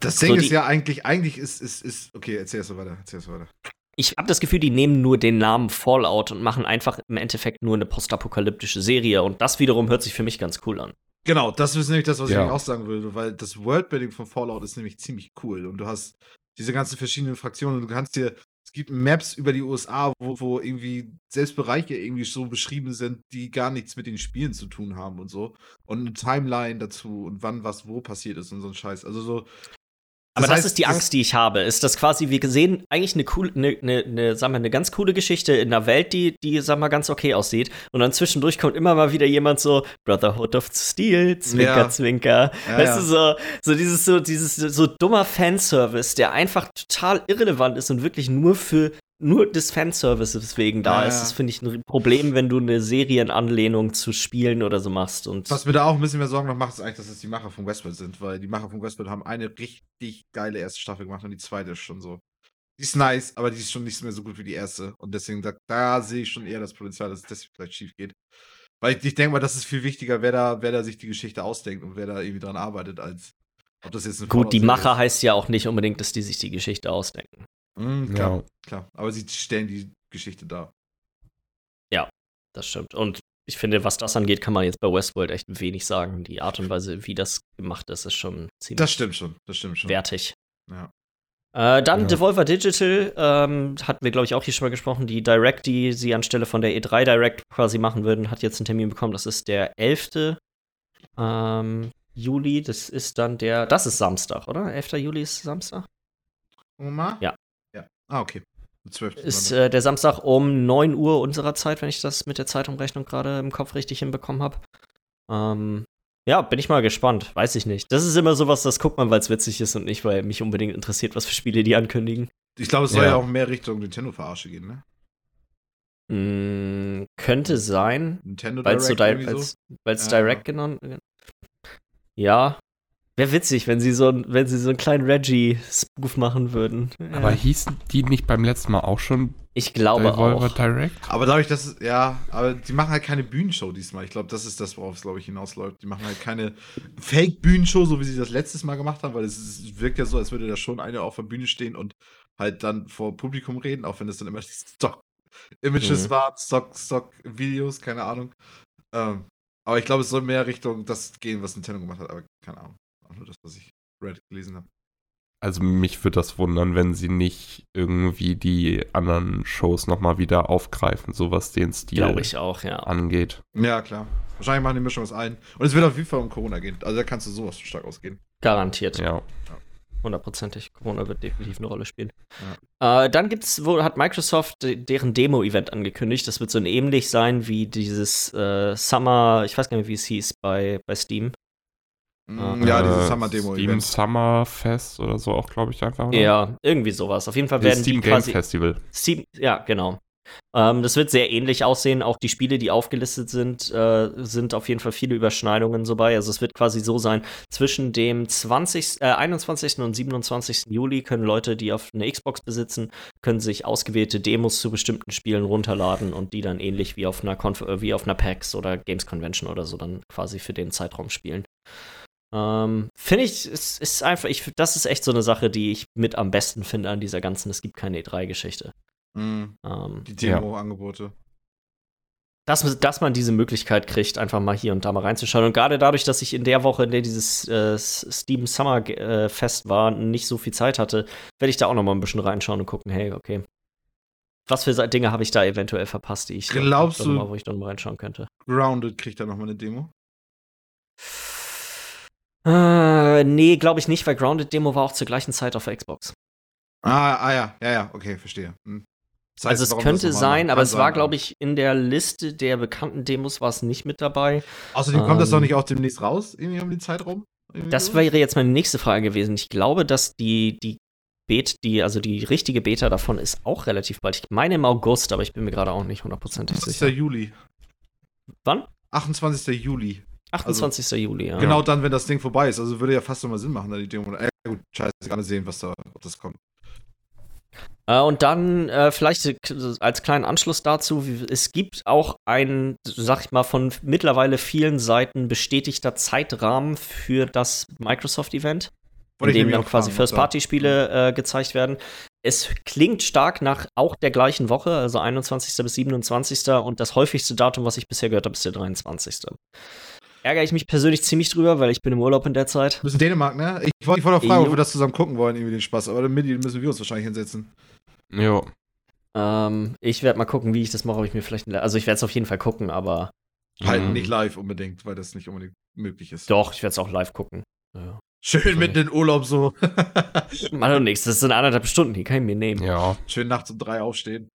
Das Ding so, ist ja eigentlich, eigentlich ist, ist, ist, okay, erzähl es so weiter, erzähl es so weiter. Ich habe das Gefühl, die nehmen nur den Namen Fallout und machen einfach im Endeffekt nur eine postapokalyptische Serie. Und das wiederum hört sich für mich ganz cool an. Genau, das ist nämlich das, was ja. ich auch sagen würde, weil das Worldbuilding von Fallout ist nämlich ziemlich cool und du hast diese ganzen verschiedenen Fraktionen und du kannst dir, gibt Maps über die USA, wo, wo irgendwie selbst Bereiche irgendwie so beschrieben sind, die gar nichts mit den Spielen zu tun haben und so und eine Timeline dazu und wann was wo passiert ist und so ein Scheiß. Also so, aber das, heißt, das ist die Angst, die ich habe. Ist das quasi, wir sehen eigentlich eine coole, eine, eine, eine, sagen wir, eine ganz coole Geschichte in einer Welt, die, die, sagen wir, ganz okay aussieht. Und dann zwischendurch kommt immer mal wieder jemand so, Brotherhood of Steel, Zwinker, ja. Zwinker. Ja, weißt ja. du, so, so dieses, so, dieses, so dummer Fanservice, der einfach total irrelevant ist und wirklich nur für nur des Fanservices wegen da ja, ist. Das finde ich ein Problem, wenn du eine Serienanlehnung zu Spielen oder so machst. Und Was mir da auch ein bisschen mehr Sorgen noch macht, ist eigentlich, dass es die Macher von Westworld sind, weil die Macher von Westworld haben eine richtig geile erste Staffel gemacht und die zweite ist schon so. Die ist nice, aber die ist schon nicht mehr so gut wie die erste. Und deswegen, da, da sehe ich schon eher das Potenzial, dass das vielleicht schief geht. Weil ich, ich denke mal, das ist viel wichtiger, wer da, wer da sich die Geschichte ausdenkt und wer da irgendwie dran arbeitet, als ob das jetzt eine Gut, die Macher ist. heißt ja auch nicht unbedingt, dass die sich die Geschichte ausdenken. Mhm, klar, ja. klar. Aber sie stellen die Geschichte dar. Ja, das stimmt. Und ich finde, was das angeht, kann man jetzt bei Westworld echt wenig sagen. Die Art und Weise, wie das gemacht ist, ist schon ziemlich. Das stimmt schon, das stimmt schon. Wertig. Ja. Äh, dann ja. Devolver Digital, ähm, hatten wir, glaube ich, auch hier schon mal gesprochen. Die Direct, die sie anstelle von der E3 Direct quasi machen würden, hat jetzt einen Termin bekommen. Das ist der 11. Ähm, Juli. Das ist dann der. Das ist Samstag, oder? 11. Juli ist Samstag? Oma? Ja. Ah, okay. 12. Ist äh, der Samstag um 9 Uhr unserer Zeit, wenn ich das mit der Zeitumrechnung gerade im Kopf richtig hinbekommen habe. Ähm, ja, bin ich mal gespannt. Weiß ich nicht. Das ist immer sowas, das guckt man, weil es witzig ist und nicht, weil mich unbedingt interessiert, was für Spiele die ankündigen. Ich glaube, es soll ja. ja auch mehr Richtung Nintendo-Verarsche gehen, ne? Mm, könnte sein. Nintendo Direct. Weil es so? Direct genommen. Ja, Wäre witzig, wenn sie so, wenn sie so einen kleinen Reggie-Spoof machen würden. Aber ja. hießen die nicht beim letzten Mal auch schon? Ich glaube Devolver auch. Direct? Aber dadurch, dass es, ja, aber die machen halt keine Bühnenshow diesmal. Ich glaube, das ist das, worauf es, glaube ich, hinausläuft. Die machen halt keine Fake-Bühnenshow, so wie sie das letztes Mal gemacht haben, weil es, es wirkt ja so, als würde da schon einer auf der Bühne stehen und halt dann vor Publikum reden, auch wenn es dann immer Stock-Images mhm. waren, Stock-Videos, keine Ahnung. Ähm, aber ich glaube, es soll mehr Richtung das gehen, was Nintendo gemacht hat, aber keine Ahnung. Nur das, was ich Reddit gelesen habe. Also mich würde das wundern, wenn sie nicht irgendwie die anderen Shows nochmal wieder aufgreifen, so was den Stil ich auch, ja. angeht. Ja, klar. Wahrscheinlich machen die Mischung was ein. Und es wird auf jeden Fall um Corona gehen. Also da kannst du sowas stark ausgehen. Garantiert. Ja. Hundertprozentig. Corona wird definitiv eine Rolle spielen. Ja. Äh, dann gibt's, wo hat Microsoft deren Demo-Event angekündigt. Das wird so ähnlich sein wie dieses äh, Summer, ich weiß gar nicht, wie es hieß bei, bei Steam. Mm, ja, dieses Summer Demo Steam Event. Summer Fest oder so auch, glaube ich, einfach. Oder? Ja, irgendwie sowas. Auf jeden Fall werden Steam die Game Festival. Steam, ja, genau. Ähm, das wird sehr ähnlich aussehen. Auch die Spiele, die aufgelistet sind, äh, sind auf jeden Fall viele Überschneidungen so bei. Also es wird quasi so sein, zwischen dem 20, äh, 21. und 27. Juli können Leute, die auf eine Xbox besitzen, können sich ausgewählte Demos zu bestimmten Spielen runterladen und die dann ähnlich wie auf einer, Conf äh, wie auf einer PAX oder Games Convention oder so dann quasi für den Zeitraum spielen. Ähm, finde ich, es ist einfach, ich, das ist echt so eine Sache, die ich mit am besten finde an dieser ganzen Es gibt keine E3-Geschichte. Mhm. Ähm, die Demo-Angebote. Dass, dass man diese Möglichkeit kriegt, einfach mal hier und da mal reinzuschauen. Und gerade dadurch, dass ich in der Woche, in der dieses äh, Steam Summer äh, Fest war, nicht so viel Zeit hatte, werde ich da auch noch mal ein bisschen reinschauen und gucken, hey, okay. Was für Dinge habe ich da eventuell verpasst, die ich Glaubst da, du, mal, wo ich dann mal reinschauen könnte? Grounded kriegt da noch mal eine Demo? Äh, nee, glaube ich nicht, weil Grounded Demo war auch zur gleichen Zeit auf der Xbox. Ah, ah ja, ja, ja, okay, verstehe. Hm. Das heißt, also es könnte sein, aber es war, glaube ich, in der Liste der bekannten Demos war es nicht mit dabei. Außerdem ähm, kommt das doch ähm, nicht auch demnächst raus, irgendwie um die Zeit rum? Das wäre jetzt meine nächste Frage gewesen. Ich glaube, dass die, die Bet, die, also die richtige Beta davon ist auch relativ bald. Ich meine im August, aber ich bin mir gerade auch nicht hundertprozentig sicher. Das ist der Juli. Wann? 28. Juli. 28. Juli, ja. Genau dann, wenn das Ding vorbei ist. Also würde ja fast nochmal Sinn machen, da die Demo. Äh, gut, scheiße, gerade sehen, was da, ob das kommt. Äh, und dann äh, vielleicht als kleinen Anschluss dazu, es gibt auch ein, sag ich mal, von mittlerweile vielen Seiten bestätigter Zeitrahmen für das Microsoft-Event, in dem dann quasi First-Party-Spiele äh, gezeigt werden. Es klingt stark nach auch der gleichen Woche, also 21. bis 27. Und das häufigste Datum, was ich bisher gehört habe, ist der 23 ärgere ich mich persönlich ziemlich drüber, weil ich bin im Urlaub in der Zeit. Du bist in Dänemark, ne? Ich wollte wollt auch fragen, ob wir das zusammen gucken wollen, irgendwie den Spaß. Aber dann müssen wir uns wahrscheinlich hinsetzen. Jo. Ähm, ich werde mal gucken, wie ich das mache, ob ich mir vielleicht. Also ich werde es auf jeden Fall gucken, aber. Halt mhm. nicht live unbedingt, weil das nicht unbedingt möglich ist. Doch, ich werde es auch live gucken. Ja. Schön mitten in Urlaub so. Mach doch nichts, das sind anderthalb Stunden, die kann ich mir nehmen. Ja. Schön nachts um drei aufstehen.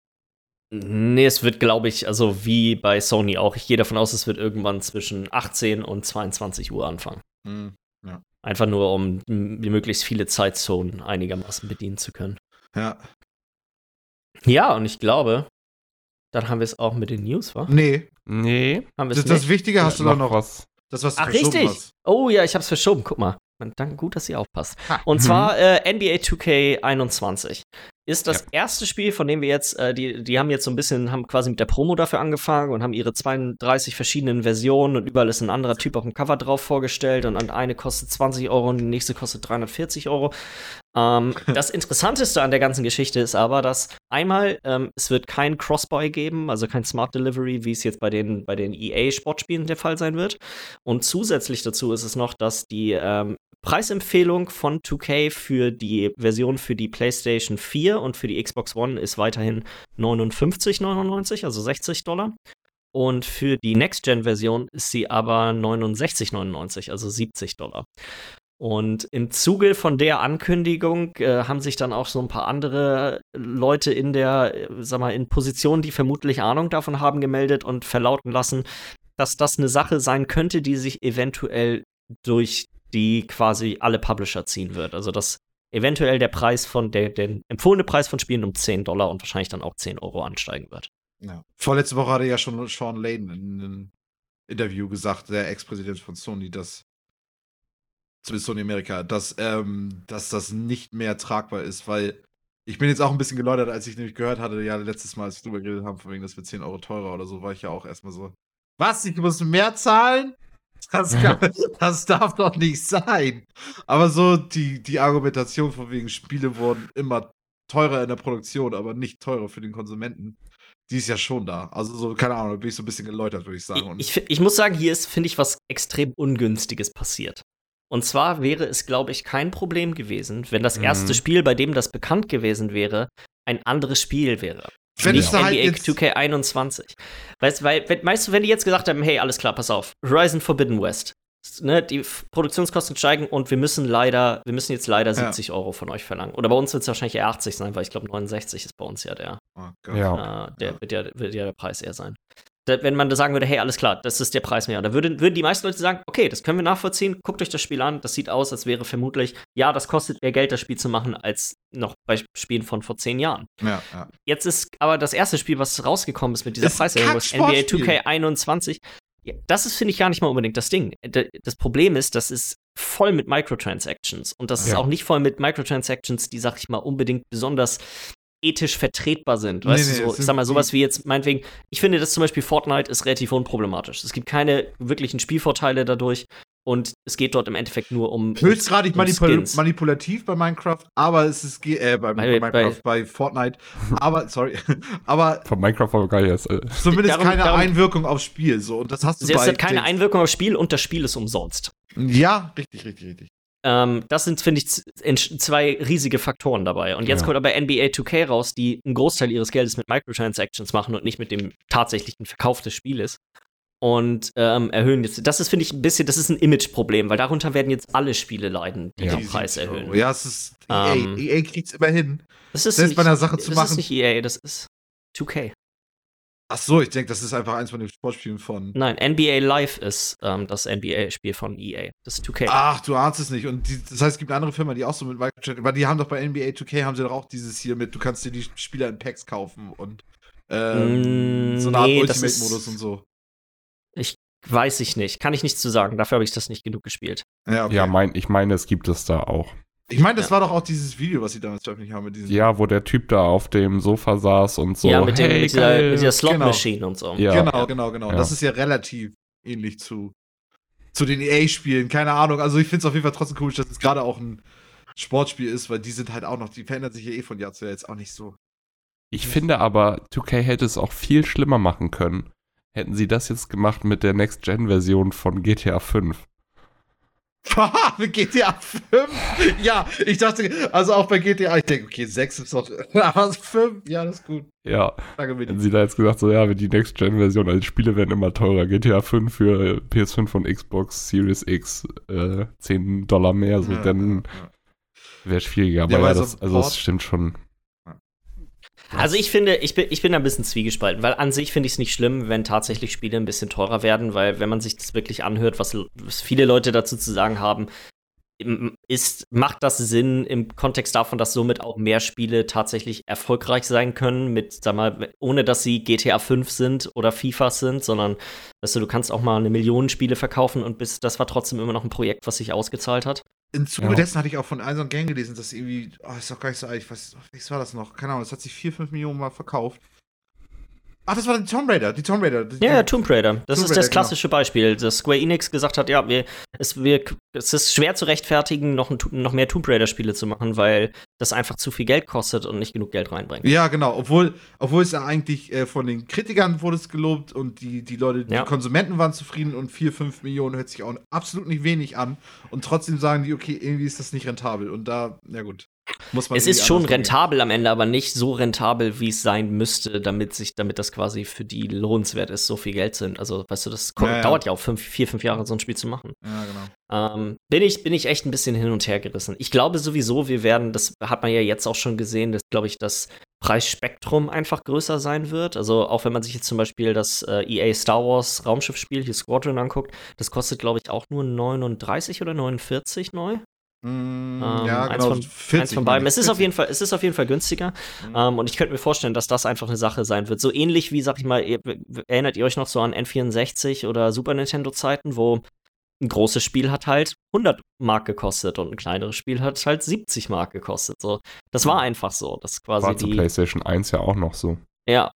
Nee, es wird, glaube ich, also wie bei Sony auch. Ich gehe davon aus, es wird irgendwann zwischen 18 und 22 Uhr anfangen. Mhm. Ja. Einfach nur, um möglichst viele Zeitzonen einigermaßen bedienen zu können. Ja. Ja, und ich glaube, dann haben wir es auch mit den News, wa? Nee. Nee. Haben das, das Wichtige hast ja, du da noch. Was. Das, was du Ach, richtig. Hast. Oh ja, ich hab's verschoben. Guck mal. Danke, gut, dass ihr aufpasst. Ha. Und mhm. zwar äh, NBA 2K21 ist das ja. erste Spiel, von dem wir jetzt, äh, die, die haben jetzt so ein bisschen, haben quasi mit der Promo dafür angefangen und haben ihre 32 verschiedenen Versionen und überall ist ein anderer Typ auf dem Cover drauf vorgestellt und eine kostet 20 Euro und die nächste kostet 340 Euro. Ähm, das Interessanteste an der ganzen Geschichte ist aber, dass einmal ähm, es wird kein Crossbuy geben, also kein Smart Delivery, wie es jetzt bei den, bei den EA-Sportspielen der Fall sein wird. Und zusätzlich dazu ist es noch, dass die ähm, Preisempfehlung von 2K für die Version für die PlayStation 4 und für die Xbox One ist weiterhin 59,99, also 60 Dollar. Und für die Next-Gen-Version ist sie aber 69,99, also 70 Dollar. Und im Zuge von der Ankündigung äh, haben sich dann auch so ein paar andere Leute in der, äh, sag mal, in Positionen, die vermutlich Ahnung davon haben, gemeldet und verlauten lassen, dass das eine Sache sein könnte, die sich eventuell durch die quasi alle Publisher ziehen wird. Also dass eventuell der Preis von der, der empfohlene Preis von Spielen um 10 Dollar und wahrscheinlich dann auch 10 Euro ansteigen wird. Ja. Vorletzte Woche hatte ja schon Sean Layden in einem Interview gesagt, der Ex-Präsident von Sony, dass zumindest Sony Amerika, dass, ähm, dass das nicht mehr tragbar ist, weil ich bin jetzt auch ein bisschen geläutert, als ich nämlich gehört hatte, ja, letztes Mal, als wir drüber geredet haben, von wegen, das wird 10 Euro teurer oder so, war ich ja auch erstmal so, was, ich muss mehr zahlen? Das, kann, das darf doch nicht sein. Aber so die, die Argumentation von wegen Spiele wurden immer teurer in der Produktion, aber nicht teurer für den Konsumenten. Die ist ja schon da. Also so, keine Ahnung, da bin ich so ein bisschen geläutert, würde ich sagen. Ich, ich, ich muss sagen, hier ist, finde ich, was extrem Ungünstiges passiert. Und zwar wäre es, glaube ich, kein Problem gewesen, wenn das erste mhm. Spiel, bei dem das bekannt gewesen wäre, ein anderes Spiel wäre. Wenn nicht NBA halt 2K21. Weißt, weil, weißt du, wenn die jetzt gesagt haben, hey, alles klar, pass auf, Horizon Forbidden West, ne, die Produktionskosten steigen und wir müssen leider, wir müssen jetzt leider 70 ja. Euro von euch verlangen. Oder bei uns wird es wahrscheinlich eher 80 sein, weil ich glaube 69 ist bei uns ja der. Oh ja. Äh, der Wird, ja, wird ja der Preis eher sein wenn man da sagen würde, hey, alles klar, das ist der Preis mehr, da würden, würden die meisten Leute sagen, okay, das können wir nachvollziehen, guckt euch das Spiel an, das sieht aus, als wäre vermutlich, ja, das kostet mehr Geld, das Spiel zu machen, als noch bei Spielen von vor zehn Jahren. Ja, ja. Jetzt ist aber das erste Spiel, was rausgekommen ist mit dieser Preiserhöhung, NBA 2K21. Ja, das ist, finde ich, gar nicht mal unbedingt das Ding. Das Problem ist, das ist voll mit Microtransactions. Und das ist auch nicht voll mit Microtransactions, die, sag ich mal, unbedingt besonders ethisch vertretbar sind. Weißt nee, nee, du, so, ich sag mal, sowas wie jetzt, meinetwegen, ich finde, dass zum Beispiel Fortnite ist relativ unproblematisch. Es gibt keine wirklichen Spielvorteile dadurch. Und es geht dort im Endeffekt nur um. Höchstgradig um manipul manipulativ bei Minecraft, aber es ist äh, bei, bei, bei, Minecraft, bei Fortnite. Aber, sorry, aber. Von Minecraft war geil jetzt. Äh. Zumindest darum, keine darum, Einwirkung aufs Spiel. So. Und das hast du Es hat keine Einwirkung aufs Spiel und das Spiel ist umsonst. Ja, richtig, richtig, richtig. Ähm, das sind, finde ich, zwei riesige Faktoren dabei. Und jetzt ja. kommt aber NBA 2K raus, die einen Großteil ihres Geldes mit Microtransactions machen und nicht mit dem tatsächlichen Verkauf des Spieles. Und ähm, erhöhen jetzt. Das ist, finde ich, ein bisschen, das ist ein Image-Problem, weil darunter werden jetzt alle Spiele leiden, die ja. den Preis erhöhen. Ja, es ist EA. Ähm, EA kriegt es immer hin. Das ist Selbst nicht, bei einer Sache zu das machen. Das ist nicht EA, das ist 2K. Ach so, ich denke, das ist einfach eins von den Sportspielen von. Nein, NBA Live ist ähm, das NBA-Spiel von EA. Das ist 2K. Ach, du ahnst es nicht. Und die, das heißt, es gibt eine andere Firma, die auch so mit Microtransactions, weil die haben doch bei NBA 2K haben sie doch auch dieses hier mit, du kannst dir die Spieler in Packs kaufen und ähm, mm, so eine Art nee, Ultimate-Modus und so. weiß ich nicht. Kann ich nichts zu sagen. Dafür habe ich das nicht genug gespielt. Ja, okay. Ja, mein, ich meine, es gibt es da auch. Ich meine, das Ja. war doch auch dieses Video, was sie damals veröffentlicht haben mit diesem. Ja, wo der Typ da auf dem Sofa saß und so. ja, mit, dem, hey, mit, dieser, mit dieser Slot Genau. Machine und so. Ja. Genau, genau, genau. Ja. Das ist ja relativ ähnlich zu, zu den EA-Spielen. Keine Ahnung. Also ich finde es auf jeden Fall trotzdem cool, dass es gerade auch ein Sportspiel ist, weil die sind halt auch noch, die verändern sich ja eh von Jahr zu Jahr jetzt auch nicht so. Ich finde aber, 2K hätte es auch viel schlimmer machen können. Hätten sie das jetzt gemacht mit der Next-Gen-Version von GTA 5. GTA 5? Ja, ich dachte, also auch bei GTA, ich denke, okay, 6 ist doch, aber 5, ja, das ist gut. Ja, hätten sie da jetzt gesagt, so ja, die Next-Gen-Version, also die Spiele werden immer teurer. GTA 5 für äh, PS5 und Xbox Series X, äh, 10 Dollar mehr, so, Ja, dann ja, ja. wäre schwieriger. Aber Ja, das, also das stimmt schon. Also ich finde, ich bin, ich bin ein bisschen zwiegespalten, weil an sich finde ich es nicht schlimm, wenn tatsächlich Spiele ein bisschen teurer werden, weil wenn man sich das wirklich anhört, was, was viele Leute dazu zu sagen haben, ist, macht das Sinn im Kontext davon, dass somit auch mehr Spiele tatsächlich erfolgreich sein können, mit, sag mal, ohne dass sie GTA 5 sind oder FIFA sind, sondern, weißt du, du kannst auch mal eine Million Spiele verkaufen und bis, das war trotzdem immer noch ein Projekt, was sich ausgezahlt hat. Im Zuge Ja. dessen hatte ich auch von einem Gang gelesen, dass irgendwie, oh, ist doch gar nicht so alt, ich weiß, was war das noch? Keine Ahnung, das hat sich 4, 5 Millionen Mal verkauft. Ach, das war die Tomb Raider, die Tomb Raider. Die, Ja, ja, Tomb Raider. Das Tomb ist Raider, das genau. klassische Beispiel, dass Square Enix gesagt hat, ja, wir, es, wir, es ist schwer zu rechtfertigen, noch, ein, noch mehr Tomb Raider-Spiele zu machen, weil das einfach zu viel Geld kostet und nicht genug Geld reinbringt. Ja, genau. Obwohl, obwohl es ja eigentlich äh, von den Kritikern wurde es gelobt und die, die Leute, die Ja. Konsumenten waren zufrieden und 4, 5 Millionen hört sich auch absolut nicht wenig an. Und trotzdem sagen die, okay, irgendwie ist das nicht rentabel. Und da, na gut. Muss man Es ist schon rentabel am Ende, aber nicht so rentabel, wie es sein müsste, damit sich, damit das quasi für die lohnenswert ist, so viel Geld sind. Also, weißt du, das Ja, ja. dauert ja auch fünf, vier, fünf Jahre, so ein Spiel zu machen. Ja, genau. Ähm, bin, ich, bin ich echt ein bisschen hin und her gerissen. Ich glaube sowieso, wir werden, das hat man ja jetzt auch schon gesehen, dass, glaube ich, das Preisspektrum einfach größer sein wird. Also auch wenn man sich jetzt zum Beispiel das äh, EA Star Wars Raumschiffspiel, hier Squadron, anguckt, das kostet, glaube ich, auch nur 39 oder 49 neu. Mm, Ähm, ja, eins genau. von- 40, Eins von beiden. Es ist auf 40. jeden Fall, es ist auf jeden Fall günstiger. Mhm. Ähm, und ich könnte mir vorstellen, dass das einfach eine Sache sein wird. So ähnlich wie, sag ich mal, ihr, erinnert ihr euch noch so an N64 oder Super Nintendo Zeiten, wo ein großes Spiel hat halt 100 Mark gekostet und ein kleineres Spiel hat halt 70 Mark gekostet. So, das war einfach so. Das quasi War zu die. PlayStation 1 ja auch noch so. Ja.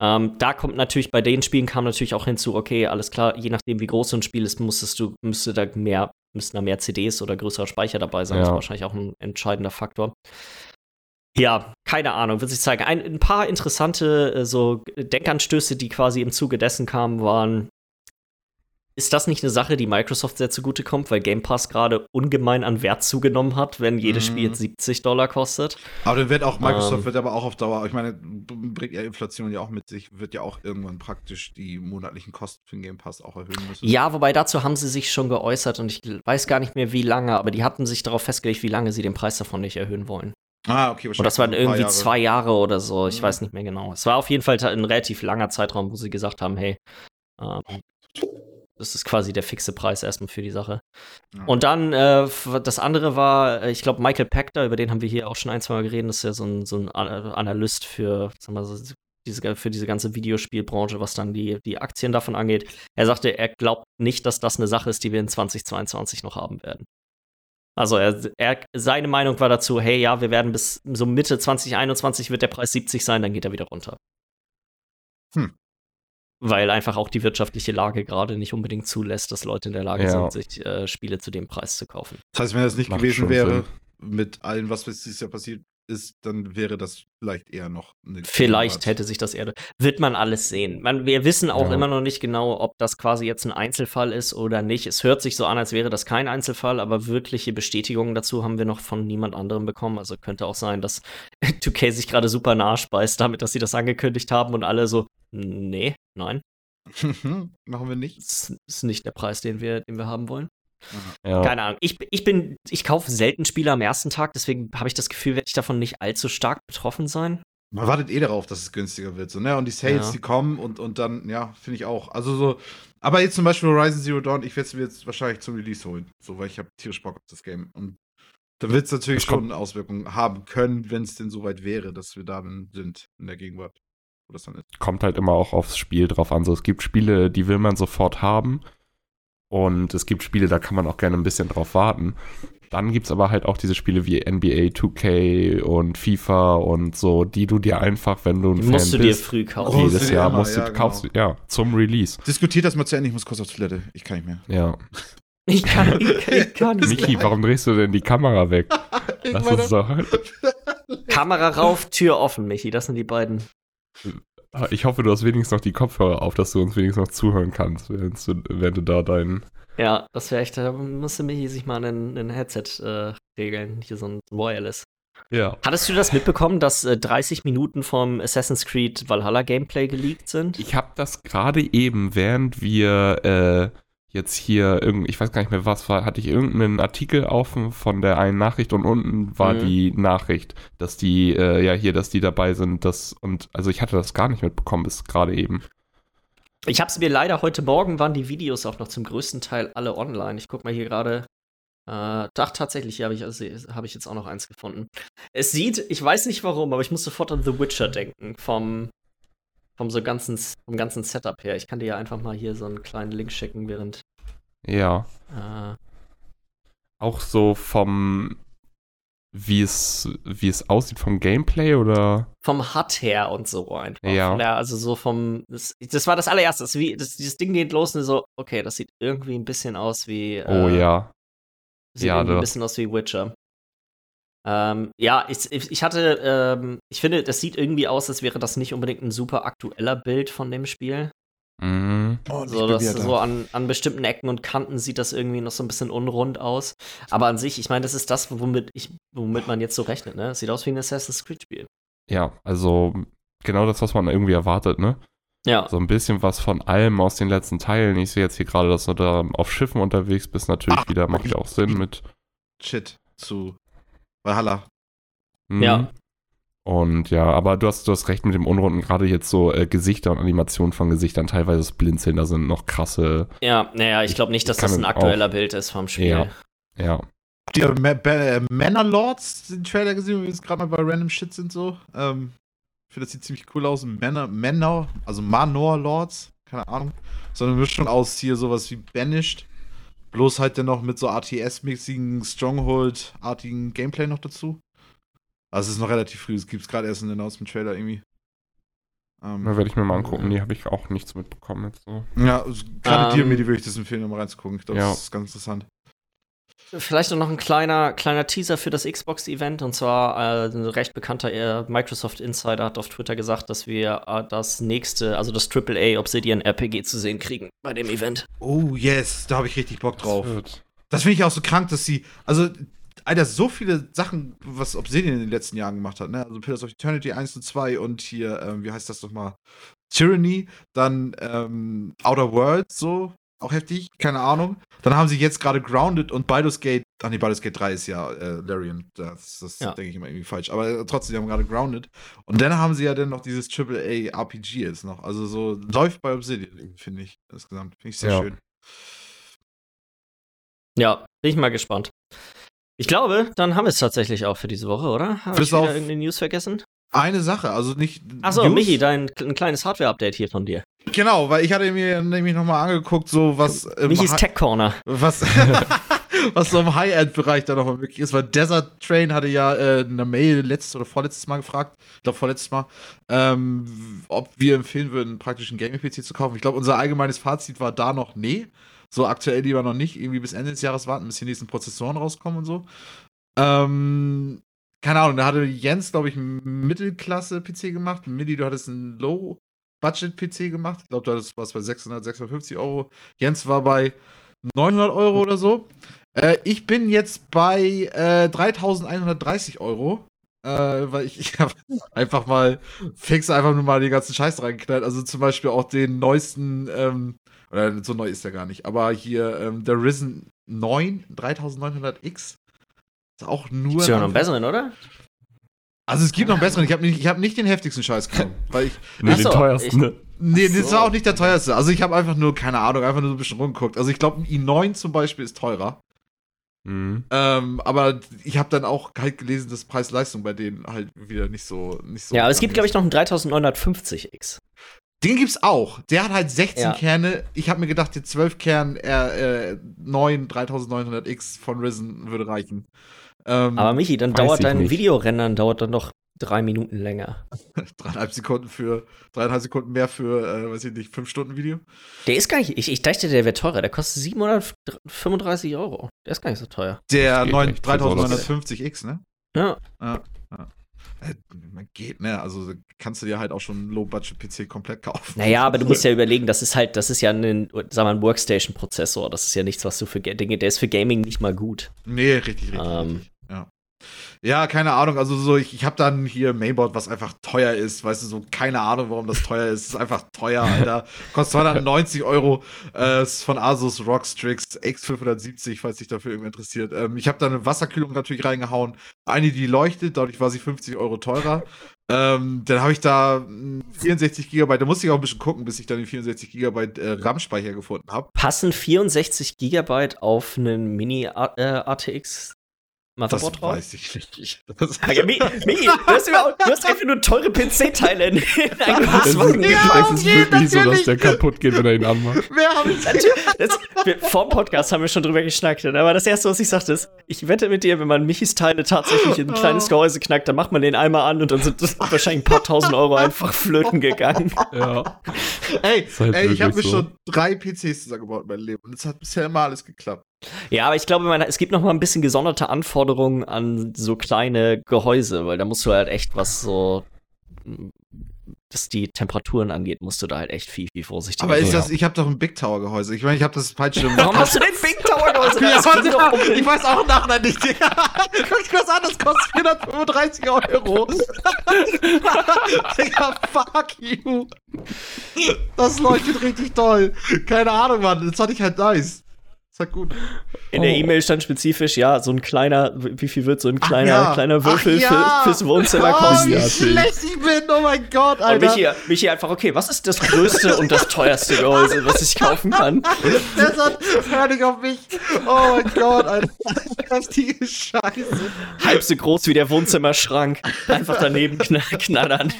Ähm, da kommt natürlich, bei den Spielen kam natürlich auch hinzu, okay, alles klar, je nachdem, wie groß so ein Spiel ist, musstest du, müsste da mehr, müssten da mehr CDs oder größerer Speicher dabei sein. Das Ja. ist wahrscheinlich auch ein entscheidender Faktor. Ja, keine Ahnung, wird sich zeigen. Ein, ein paar interessante äh, so Denkanstöße, die quasi im Zuge dessen kamen, waren. Ist das nicht eine Sache, die Microsoft sehr zugutekommt, weil Game Pass gerade ungemein an Wert zugenommen hat, wenn jedes Mhm. Spiel jetzt 70 Dollar kostet? Aber dann wird auch, Microsoft Ähm. wird aber auch auf Dauer, ich meine, bringt ja Inflation ja auch mit sich, wird ja auch irgendwann praktisch die monatlichen Kosten für den Game Pass auch erhöhen müssen. Ja, wobei dazu haben sie sich schon geäußert und ich weiß gar nicht mehr, wie lange, aber die hatten sich darauf festgelegt, wie lange sie den Preis davon nicht erhöhen wollen. Ah, okay, wahrscheinlich. Und das waren irgendwie Jahre. zwei Jahre oder so, ich Mhm. weiß nicht mehr genau. Es war auf jeden Fall ein relativ langer Zeitraum, wo sie gesagt haben, hey, ähm, das ist quasi der fixe Preis erstmal für die Sache. Ja. Und dann, äh, das andere war, äh, ich glaube, Michael Pachter, über den haben wir hier auch schon ein, zwei Mal geredet, das ist ja so ein, so ein Analyst für, wir so, diese, für diese ganze Videospielbranche, was dann die, die Aktien davon angeht. Er sagte, er glaubt nicht, dass das eine Sache ist, die wir in 2022 noch haben werden. Also er, er, seine Meinung war dazu, hey, ja, wir werden bis so Mitte 2021 wird der Preis 70 sein, dann geht er wieder runter. Hm. Weil einfach auch die wirtschaftliche Lage gerade nicht unbedingt zulässt, dass Leute in der Lage Ja. sind, sich äh, Spiele zu dem Preis zu kaufen. Das heißt, wenn das nicht Macht gewesen wäre, Sinn. mit allem, was bis dieses Jahr passiert ist, dann wäre das vielleicht eher noch eine Vielleicht hätte sich das eher. Wird man alles sehen. Man, wir wissen auch Ja. immer noch nicht genau, ob das quasi jetzt ein Einzelfall ist oder nicht. Es hört sich so an, als wäre das kein Einzelfall, aber wirkliche Bestätigungen dazu haben wir noch von niemand anderem bekommen. Also könnte auch sein, dass 2K sich gerade super nachspeist damit, dass sie das angekündigt haben und alle so, nee, nein, Machen wir nicht. das ist nicht der Preis, den wir, den wir haben wollen. Ja. Keine Ahnung. Ich, ich bin, ich kaufe selten Spiele am ersten Tag, deswegen habe ich das Gefühl, werde ich davon nicht allzu stark betroffen sein. Man wartet eh darauf, dass es günstiger wird. So, ne? Und die Sales, Ja. die kommen und, und dann, ja, finde ich auch. Also so, aber jetzt zum Beispiel Horizon Zero Dawn, ich werde es mir jetzt wahrscheinlich zum Release holen. So, weil ich habe tierisch Bock auf das Game. Und da wird es natürlich schon Auswirkungen haben können, wenn es denn soweit wäre, dass wir da dann sind in der Gegenwart. Wo das dann ist. kommt halt immer auch aufs Spiel drauf an. So, es gibt Spiele, die will man sofort haben. Und es gibt Spiele, da kann man auch gerne ein bisschen drauf warten. Dann gibt es aber halt auch diese Spiele wie NBA 2K und FIFA und so, die du dir einfach, wenn du ein Die Fan musst du dir bist, früh kaufen. Jedes Jahr musst du, ja, genau. kaufst, du- ja, zum Release. Diskutiert das mal zu Ende, ich muss kurz auf Toilette. Ich kann nicht mehr. Ja. Ich kann, ich, ich kann nicht. Michi, warum drehst du denn die Kamera weg? Lass uns doch. Kamera rauf, Tür offen, Michi. Das sind die beiden. Ich hoffe, du hast wenigstens noch die Kopfhörer auf, dass du uns wenigstens noch zuhören kannst, während du, während du da deinen. Ja, das wäre echt, da musste Michi sich mal ein, ein Headset äh, regeln. Hier so ein Wireless. Ja. Hattest du das mitbekommen, dass äh, 30 Minuten vom Assassin's Creed Valhalla Gameplay geleakt sind? Ich habe das gerade eben, während wir äh, jetzt hier irgend, ich weiß gar nicht mehr was war, hatte ich irgendeinen Artikel offen von der einen Nachricht und unten war Mhm. die Nachricht, dass die, äh, ja hier, dass die dabei sind, das und also ich hatte das gar nicht mitbekommen bis gerade eben. Ich habe es mir leider heute Morgen waren die Videos auch noch zum größten Teil alle online. Ich guck mal hier gerade. Äh, doch, tatsächlich hier habe ich, also, hab ich jetzt auch noch eins gefunden. Es sieht, ich weiß nicht warum, aber ich muss sofort an The Witcher denken. Vom, vom so ganzen, vom ganzen Setup her. Ich kann dir ja einfach mal hier so einen kleinen Link schicken, während. Ja, Äh, auch so vom wie es wie es aussieht vom Gameplay oder vom HUD her und so einfach. Ja. ja also so vom. Das, das war das allererste. Das, wie, das, dieses Ding geht los und so, okay, das sieht irgendwie ein bisschen aus wie. oh äh, ja, Sieht Ja, irgendwie ein bisschen aus wie Witcher. Ähm, ja, ich, ich ich hatte, ähm, ich finde, das sieht irgendwie aus, als wäre das nicht unbedingt ein super aktueller Bild von dem Spiel. Mhm. Und So, das, so an, an bestimmten Ecken und Kanten sieht das irgendwie noch so ein bisschen unrund aus. Aber an sich, ich meine, das ist das, womit, ich, womit man jetzt so rechnet, ne? Es sieht aus wie ein Assassin's Creed-Spiel. ja, also genau das, was man irgendwie erwartet, ne? Ja. so ein bisschen was von allem aus den letzten Teilen. Ich sehe jetzt hier gerade, dass du da auf Schiffen unterwegs bist, natürlich Ah, wieder, macht ja auch Sinn mit. Shit zu Valhalla. Mhm. Ja. Und ja, aber du hast, du hast recht mit dem Unrunden, gerade jetzt so äh, Gesichter und Animationen von Gesichtern, teilweise das Blinzeln, da sind noch krasse, Ja, naja, ich glaube nicht, dass das ein aktueller Bild ist vom Spiel. Ja. ja. Ba- äh, Manor Lords den Trailer gesehen, wo wir jetzt gerade mal bei Random Shit sind so? Ähm, ich finde, das sieht ziemlich cool aus. Manor, Manor, also Manor Lords, keine Ahnung. So eine Mischung aus hier sowas wie Banished. Bloß halt dann noch mit so RTS-mäßigen, Stronghold-artigen Gameplay noch dazu. Also es ist noch relativ früh, es gibt es gerade erst einen Announcement-Trailer irgendwie. Ähm, Da werde ich mir mal angucken. Die habe ich auch nichts mitbekommen jetzt so. ja, also gerade dir, Ähm, mir, die würde ich das empfehlen, um mal reinzugucken. Ich glaube, Ja. das ist ganz interessant. Vielleicht noch ein kleiner, kleiner Teaser für das Xbox-Event. Und zwar äh, ein recht bekannter äh, Microsoft Insider hat auf Twitter gesagt, dass wir äh, das nächste, also das AAA Obsidian RPG zu sehen kriegen bei dem Event. Oh, yes, da habe ich richtig Bock drauf. Das wird- Das finde ich auch so krank, dass sie, also, Alter, so viele Sachen, was Obsidian in den letzten Jahren gemacht hat, ne? Also Pillars of Eternity 1 und 2 und hier, ähm, wie heißt das nochmal? Tyranny, dann ähm, Outer Worlds, so, auch heftig, keine Ahnung. Dann haben sie jetzt gerade Grounded und Baldur's Gate, ach nee, Baldur's Gate 3 ist ja äh, Larian, das, das Ja. denke ich immer irgendwie falsch, aber trotzdem, die haben gerade Grounded. Und dann haben sie ja dann noch dieses AAA RPG jetzt noch, also so, läuft bei Obsidian, finde ich, insgesamt, finde ich sehr Ja. schön. Ja, bin ich mal gespannt. Ich glaube, dann haben wir es tatsächlich auch für diese Woche, oder? Habe ich wieder irgendeine News vergessen? Eine Sache, also nicht. Achso. Michi, dein ein kleines Hardware-Update hier von dir. Genau, weil ich hatte mir nämlich nochmal angeguckt, so was. Michis Hi- Tech Corner. was, was so im High-End-Bereich da nochmal möglich ist, weil Desert Train hatte ja äh, eine Mail letztes oder vorletztes Mal gefragt, ich glaube vorletztes Mal, ähm, ob wir empfehlen würden, praktisch einen Gaming-PC zu kaufen. Ich glaube, unser allgemeines Fazit war da noch nee. So aktuell lieber noch nicht, irgendwie bis Ende des Jahres warten, bis die nächsten Prozessoren rauskommen und so. Ähm, keine Ahnung, da hatte Jens, glaube ich, einen Mittelklasse-PC gemacht. Midi, du hattest einen Low-Budget-PC gemacht. Ich glaube, du hattest was bei 600, 650 Euro. Jens war bei 900 Euro oder so. Äh, ich bin jetzt bei äh, 3130 Euro. Äh, weil ich, ich habe einfach mal fix einfach nur mal den ganzen Scheiß reingeknallt. Also zum Beispiel auch den neuesten, ähm, oder so neu ist der gar nicht, aber hier ähm, der Risen 9 3900X. Ist auch nur. Ist ja noch ein einen besseren, oder? Also es gibt noch einen besseren. Ich habe nicht, ich hab nicht den heftigsten Scheiß genommen. weil ich. Nee, den so, teuersten, ne? Nee, Ach das so. war auch nicht der teuerste. Also ich habe einfach nur, keine Ahnung, einfach nur so ein bisschen rumgeguckt. Also ich glaube, ein i9 zum Beispiel ist teurer. Mhm. Ähm, aber ich habe dann auch halt gelesen, dass Preis-Leistung bei denen halt wieder nicht so nicht so. Ja, aber es gibt, glaube ich, noch einen 3950X. Den gibt's auch. Der hat halt 16 Ja. Kerne. Ich habe mir gedacht, die 12 Kern äh, äh, 9 3900X von Risen würde reichen. Ähm, Aber Michi, dann dauert dein nicht. Videorendern dauert dann doch drei Minuten länger. dreieinhalb Sekunden für dreieinhalb Sekunden mehr für, äh, weiß ich nicht, 5 Stunden Video. Der ist gar nicht, ich, ich dachte, der wäre teurer. Der kostet 735 Euro. Der ist gar nicht so teuer. Der geht 9, echt für so 3950X, ne? Ja. Ja, ja. Äh, man geht, ne? Also kannst du dir halt auch schon einen Low-Budget-PC komplett kaufen. Naja, aber du musst ja überlegen, das ist halt, das ist ja ein, sagen wir mal, ein Workstation-Prozessor. Das ist ja nichts, was du für Dinge, der ist für Gaming nicht mal gut. Nee, richtig, richtig. Ähm. richtig. Ja. Keine Ahnung. Also so, ich, ich habe dann hier Mainboard, was einfach teuer ist. Weißt du, so keine Ahnung, warum das teuer ist. Es ist einfach teuer, Alter. Kostet 290 Euro. Äh, ist von Asus ROG Strix X570, falls dich dafür irgendwer interessiert. Ähm, ich habe da eine Wasserkühlung natürlich reingehauen. Eine, die leuchtet, dadurch war sie 50 Euro teurer. Ähm, dann habe ich da mh, 64 Gigabyte. Da musste ich auch ein bisschen gucken, bis ich dann die 64 Gigabyte äh, RAM-Speicher gefunden habe. Passen 64 Gigabyte auf einen Mini-ATX Das Motherboard drauf? weiß ich nicht. Das, Ja, Mi- Michi, du hast, überhaupt, du hast einfach nur teure PC-Teile in, in ein Das ist, das okay, wirklich so, dass der kaputt geht, wenn er ihn anmacht. Wer habe ich Das, wir, vor dem Podcast haben wir schon drüber geschnackt. Aber das erste, was ich sagte, ist, ich wette mit dir, wenn man Michis Teile tatsächlich in ein kleines Gehäuse knackt, dann macht man den einmal an und dann sind das wahrscheinlich ein paar tausend Euro einfach flöten gegangen. Ja. Ey, halt ey ich habe mir so. schon drei PCs zusammengebaut in meinem Leben und es hat bisher immer alles geklappt. Ja, aber ich glaube, man, es gibt noch mal ein bisschen gesonderte Anforderungen an so kleine Gehäuse, weil da musst du halt echt was so, dass die Temperaturen angeht, musst du da halt echt viel, viel vorsichtiger Aber ist sein. das, ich habe doch ein Big Tower Gehäuse. Ich meine, ich habe das Peitschirm. Warum hast du denn Big Tower Gehäuse? ja, doch um ich weiß auch nachher nicht. Guck dich das an, das kostet 435 Euro. Digga, fuck you. Das leuchtet richtig toll. Keine Ahnung, Mann. Das fand ich halt nice. Das war gut. In der Oh. E-Mail stand spezifisch, ja, so ein kleiner, wie viel wird so ein kleiner, ja. kleiner Würfel ja. für, fürs Wohnzimmer Oh, kosten? wie Ja, schlecht ich bin. Oh mein Gott, Und Alter. Michi, Michi einfach, okay, was ist das größte und das teuerste Gehäuse, was ich kaufen kann? Deshalb hör nicht auf mich. Oh mein Gott, Alter. Was die Scheiße. Halb so groß wie der Wohnzimmerschrank. Einfach daneben knall knallern.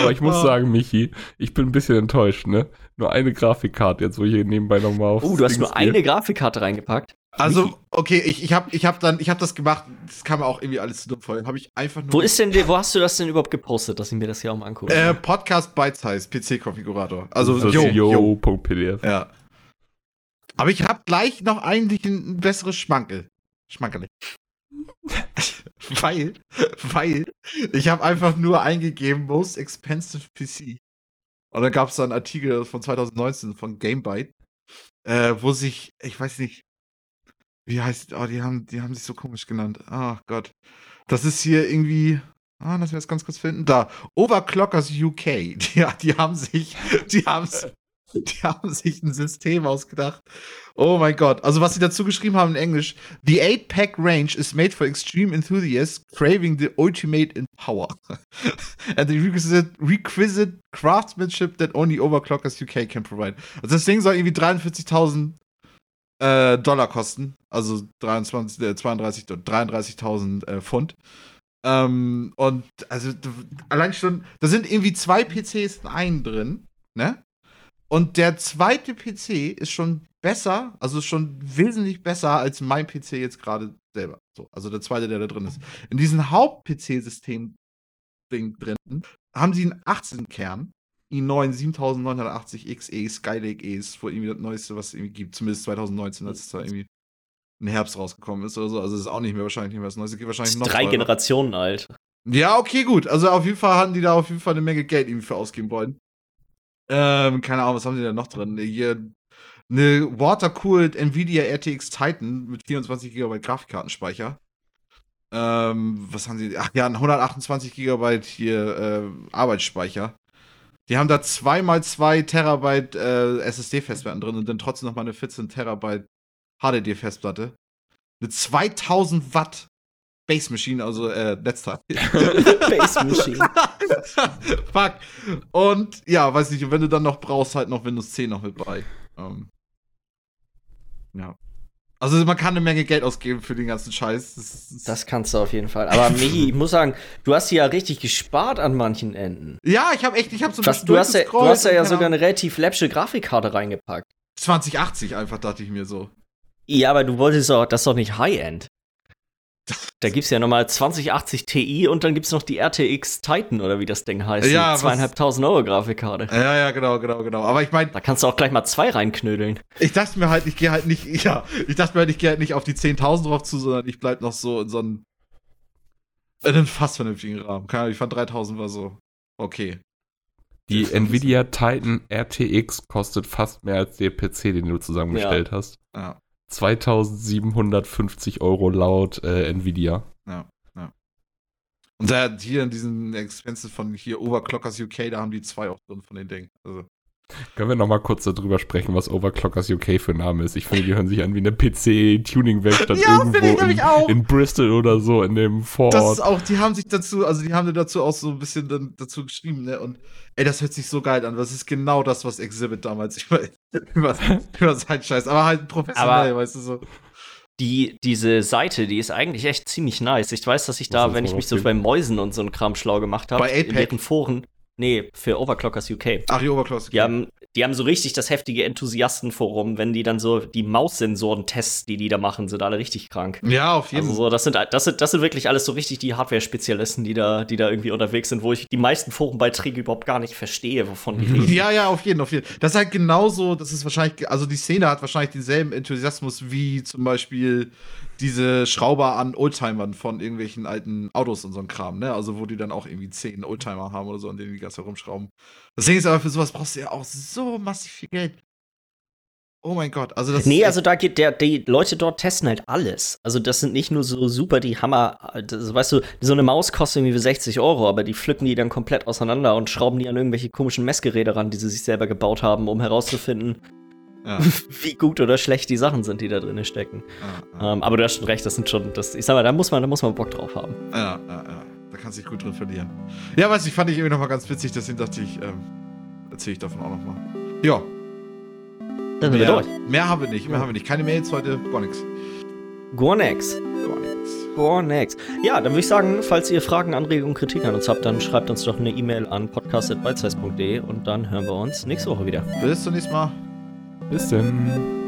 Aber ich muss Oh. sagen, Michi, ich bin ein bisschen enttäuscht, ne? Nur eine Grafikkarte, jetzt wo ich hier nebenbei nochmal auf. Oh, du hast nur eine Grafikkarte reingepackt. Also, okay, ich, ich habe ich hab dann, ich habe das gemacht, das kam mir auch irgendwie alles zu dumm vor. Habe ich einfach nur. Wo ist denn, wo hast du das denn überhaupt gepostet, dass ich mir das hier auch mal angucke? Äh, Podcast Bite Size, PC-Konfigurator. Also, yo.pdf. Ja. Aber ich habe gleich noch eigentlich ein, ein besseres Schmankel. Schmankerle. weil, weil, ich habe einfach nur eingegeben, most expensive PC. Und dann gab es da einen Artikel von 2019 von Gamebyte, äh, wo sich, ich weiß nicht, wie heißt, oh, die haben, die haben sich so komisch genannt. Ach Gott. Das ist hier irgendwie, ah, lass mich das ganz kurz finden. Da, Overclockers UK. Die, die haben sich, die haben, die haben sich ein System ausgedacht. Oh mein Gott. Also, was sie dazu geschrieben haben in Englisch: The 8-Pack Range is made for extreme enthusiasts craving the ultimate in power. And the requisite, requisite craftsmanship that only Overclockers UK can provide. Also, das Ding soll irgendwie 43.000 äh, Dollar kosten. Also 23, äh, 32, 33.000 äh, Pfund. Ähm, und also allein schon, da sind irgendwie zwei PCs in einen drin, ne? Und der zweite PC ist schon besser, also schon wesentlich besser als mein PC jetzt gerade selber. So, also der zweite, der da drin ist. In diesem Haupt-PC-System Ding drin haben sie einen 18-Kern, i9 7980 XE Skylake E ist wohl irgendwie das Neueste, was es irgendwie gibt, zumindest 2019, als es da irgendwie im Herbst rausgekommen ist oder so. Also es ist auch nicht mehr wahrscheinlich nicht mehr das Neueste, geht wahrscheinlich noch drei teurer. Generationen alt. Ja, okay, gut. Also auf jeden Fall hatten die da auf jeden Fall eine Menge Geld irgendwie für ausgeben wollen. Ähm, keine Ahnung, was haben die da noch drin? Hier eine Water-Cooled Nvidia RTX Titan mit 24 GB Grafikkartenspeicher. Ähm, was haben sie? Ach ja, ein 128 GB hier äh, Arbeitsspeicher. Die haben da 2x2 Terabyte äh, SSD-Festplatten drin und dann trotzdem noch mal eine 14 Terabyte HDD-Festplatte. Eine 2000 Watt Base Machine, also äh, Netzteil. Base Machine. Fuck. Und ja, weiß nicht, wenn du dann noch brauchst, halt noch Windows 10 noch mit bei. Ähm, ja. Also man kann eine Menge Geld ausgeben für den ganzen Scheiß. Das, das Das kannst du auf jeden Fall. Aber Michi, ich muss sagen, du hast hier ja richtig gespart an manchen Enden. ja, ich habe echt, ich habe so Was, du, hast ja, du hast ja, ja sogar eine relativ läppsche Grafikkarte reingepackt. 2080 einfach, dachte ich mir so. Ja, aber du wolltest doch, das ist doch nicht High-End. Da gibt's ja nochmal 2080 Ti und dann gibt's noch die RTX Titan oder wie das Ding heißt. Ja, zweieinhalbtausend Euro Grafikkarte. Ja, ja, genau, genau, genau. Aber ich meine, Da kannst du auch gleich mal zwei reinknödeln. ich dachte mir halt, ich gehe halt nicht, ja, ich dachte mir halt, ich gehe halt nicht auf die 10.000 drauf zu, sondern ich bleib noch so in so einem, in einem fast vernünftigen Rahmen. Keine Ahnung, ich fand 3.000 war so, okay. Die Nvidia Titan RTX kostet fast mehr als der PC, den du zusammengestellt hast. Ja, 2750 Euro laut äh, Nvidia. ja, ja. Und da hier in diesen Expenses von hier Overclockers UK, da haben die zwei auch drin von den Dingen. Also, Können wir noch mal kurz darüber sprechen, was Overclockers UK für ein Name ist? Ich finde, die hören sich an wie eine PC-Tuning-Werkstatt Ja, finde ich irgendwo nämlich in, auch. in Bristol oder so, in dem das Vorort. ist auch, die haben sich dazu, also die haben dazu auch so ein bisschen dann dazu geschrieben, ne? Und ey, das hört sich so geil an. Das ist genau das, was Exhibit damals über, über, über seinen Scheiß, aber halt professionell, Aber- weißt du so. Die, diese Seite, die ist eigentlich echt ziemlich nice. Ich weiß, dass ich da, wenn ich mich so bei Mäusen und so ein Kram schlau gemacht habe, Bei in 8-Pack? deren Foren. Nee, für Overclockers UK. Ach, die Overclockers. Die haben, die haben so richtig das heftige Enthusiastenforum, wenn die dann so die Maussensoren-Tests, die die da machen, sind alle richtig krank. Ja, auf jeden Also Fall. so, das sind, das sind, das sind wirklich alles so richtig die Hardware-Spezialisten, die da, die da irgendwie unterwegs sind, wo ich die meisten Forenbeiträge überhaupt gar nicht verstehe, wovon die reden. Ja, ja, auf jeden, auf jeden. Das ist halt genauso, das ist wahrscheinlich, also die Szene hat wahrscheinlich denselben Enthusiasmus wie zum Beispiel diese Schrauber an Oldtimern von irgendwelchen alten Autos und so ein Kram, ne? Also wo die dann auch irgendwie zehn Oldtimer haben oder so, an denen die ganz herumschrauben. Das Ding ist aber, für sowas brauchst du ja auch so massiv viel Geld. Oh mein Gott, also das Nee, also da geht der, die Leute dort testen halt alles. Also das sind nicht nur so super die Hammer, das, weißt du, so eine Maus kostet irgendwie 60 Euro, aber die pflücken die dann komplett auseinander und schrauben die an irgendwelche komischen Messgeräte ran, die sie sich selber gebaut haben, um herauszufinden, ja, wie gut oder schlecht die Sachen sind, die da drin stecken. ja, ja, Ähm, aber du hast schon recht, das sind schon, das, ich sag mal, da muss man, da muss man Bock drauf haben. ja, ja, ja. Da kannst du dich gut drin verlieren. Ja, weiß ich, fand ich irgendwie nochmal ganz witzig, deswegen dachte ich, ähm, erzähle ich davon auch nochmal. Ja, Dann sind wir mehr, durch. mehr haben wir nicht, mehr haben wir nicht. Keine Mails heute, gar nichts. Gornex. Gar nichts. Gornex. Ja, dann würde ich sagen, falls ihr Fragen, Anregungen, Kritik an uns habt, dann schreibt uns doch eine E-Mail an podcast.bytesize.de und dann hören wir uns nächste Woche wieder. Bis zum nächsten Mal. Bis denn.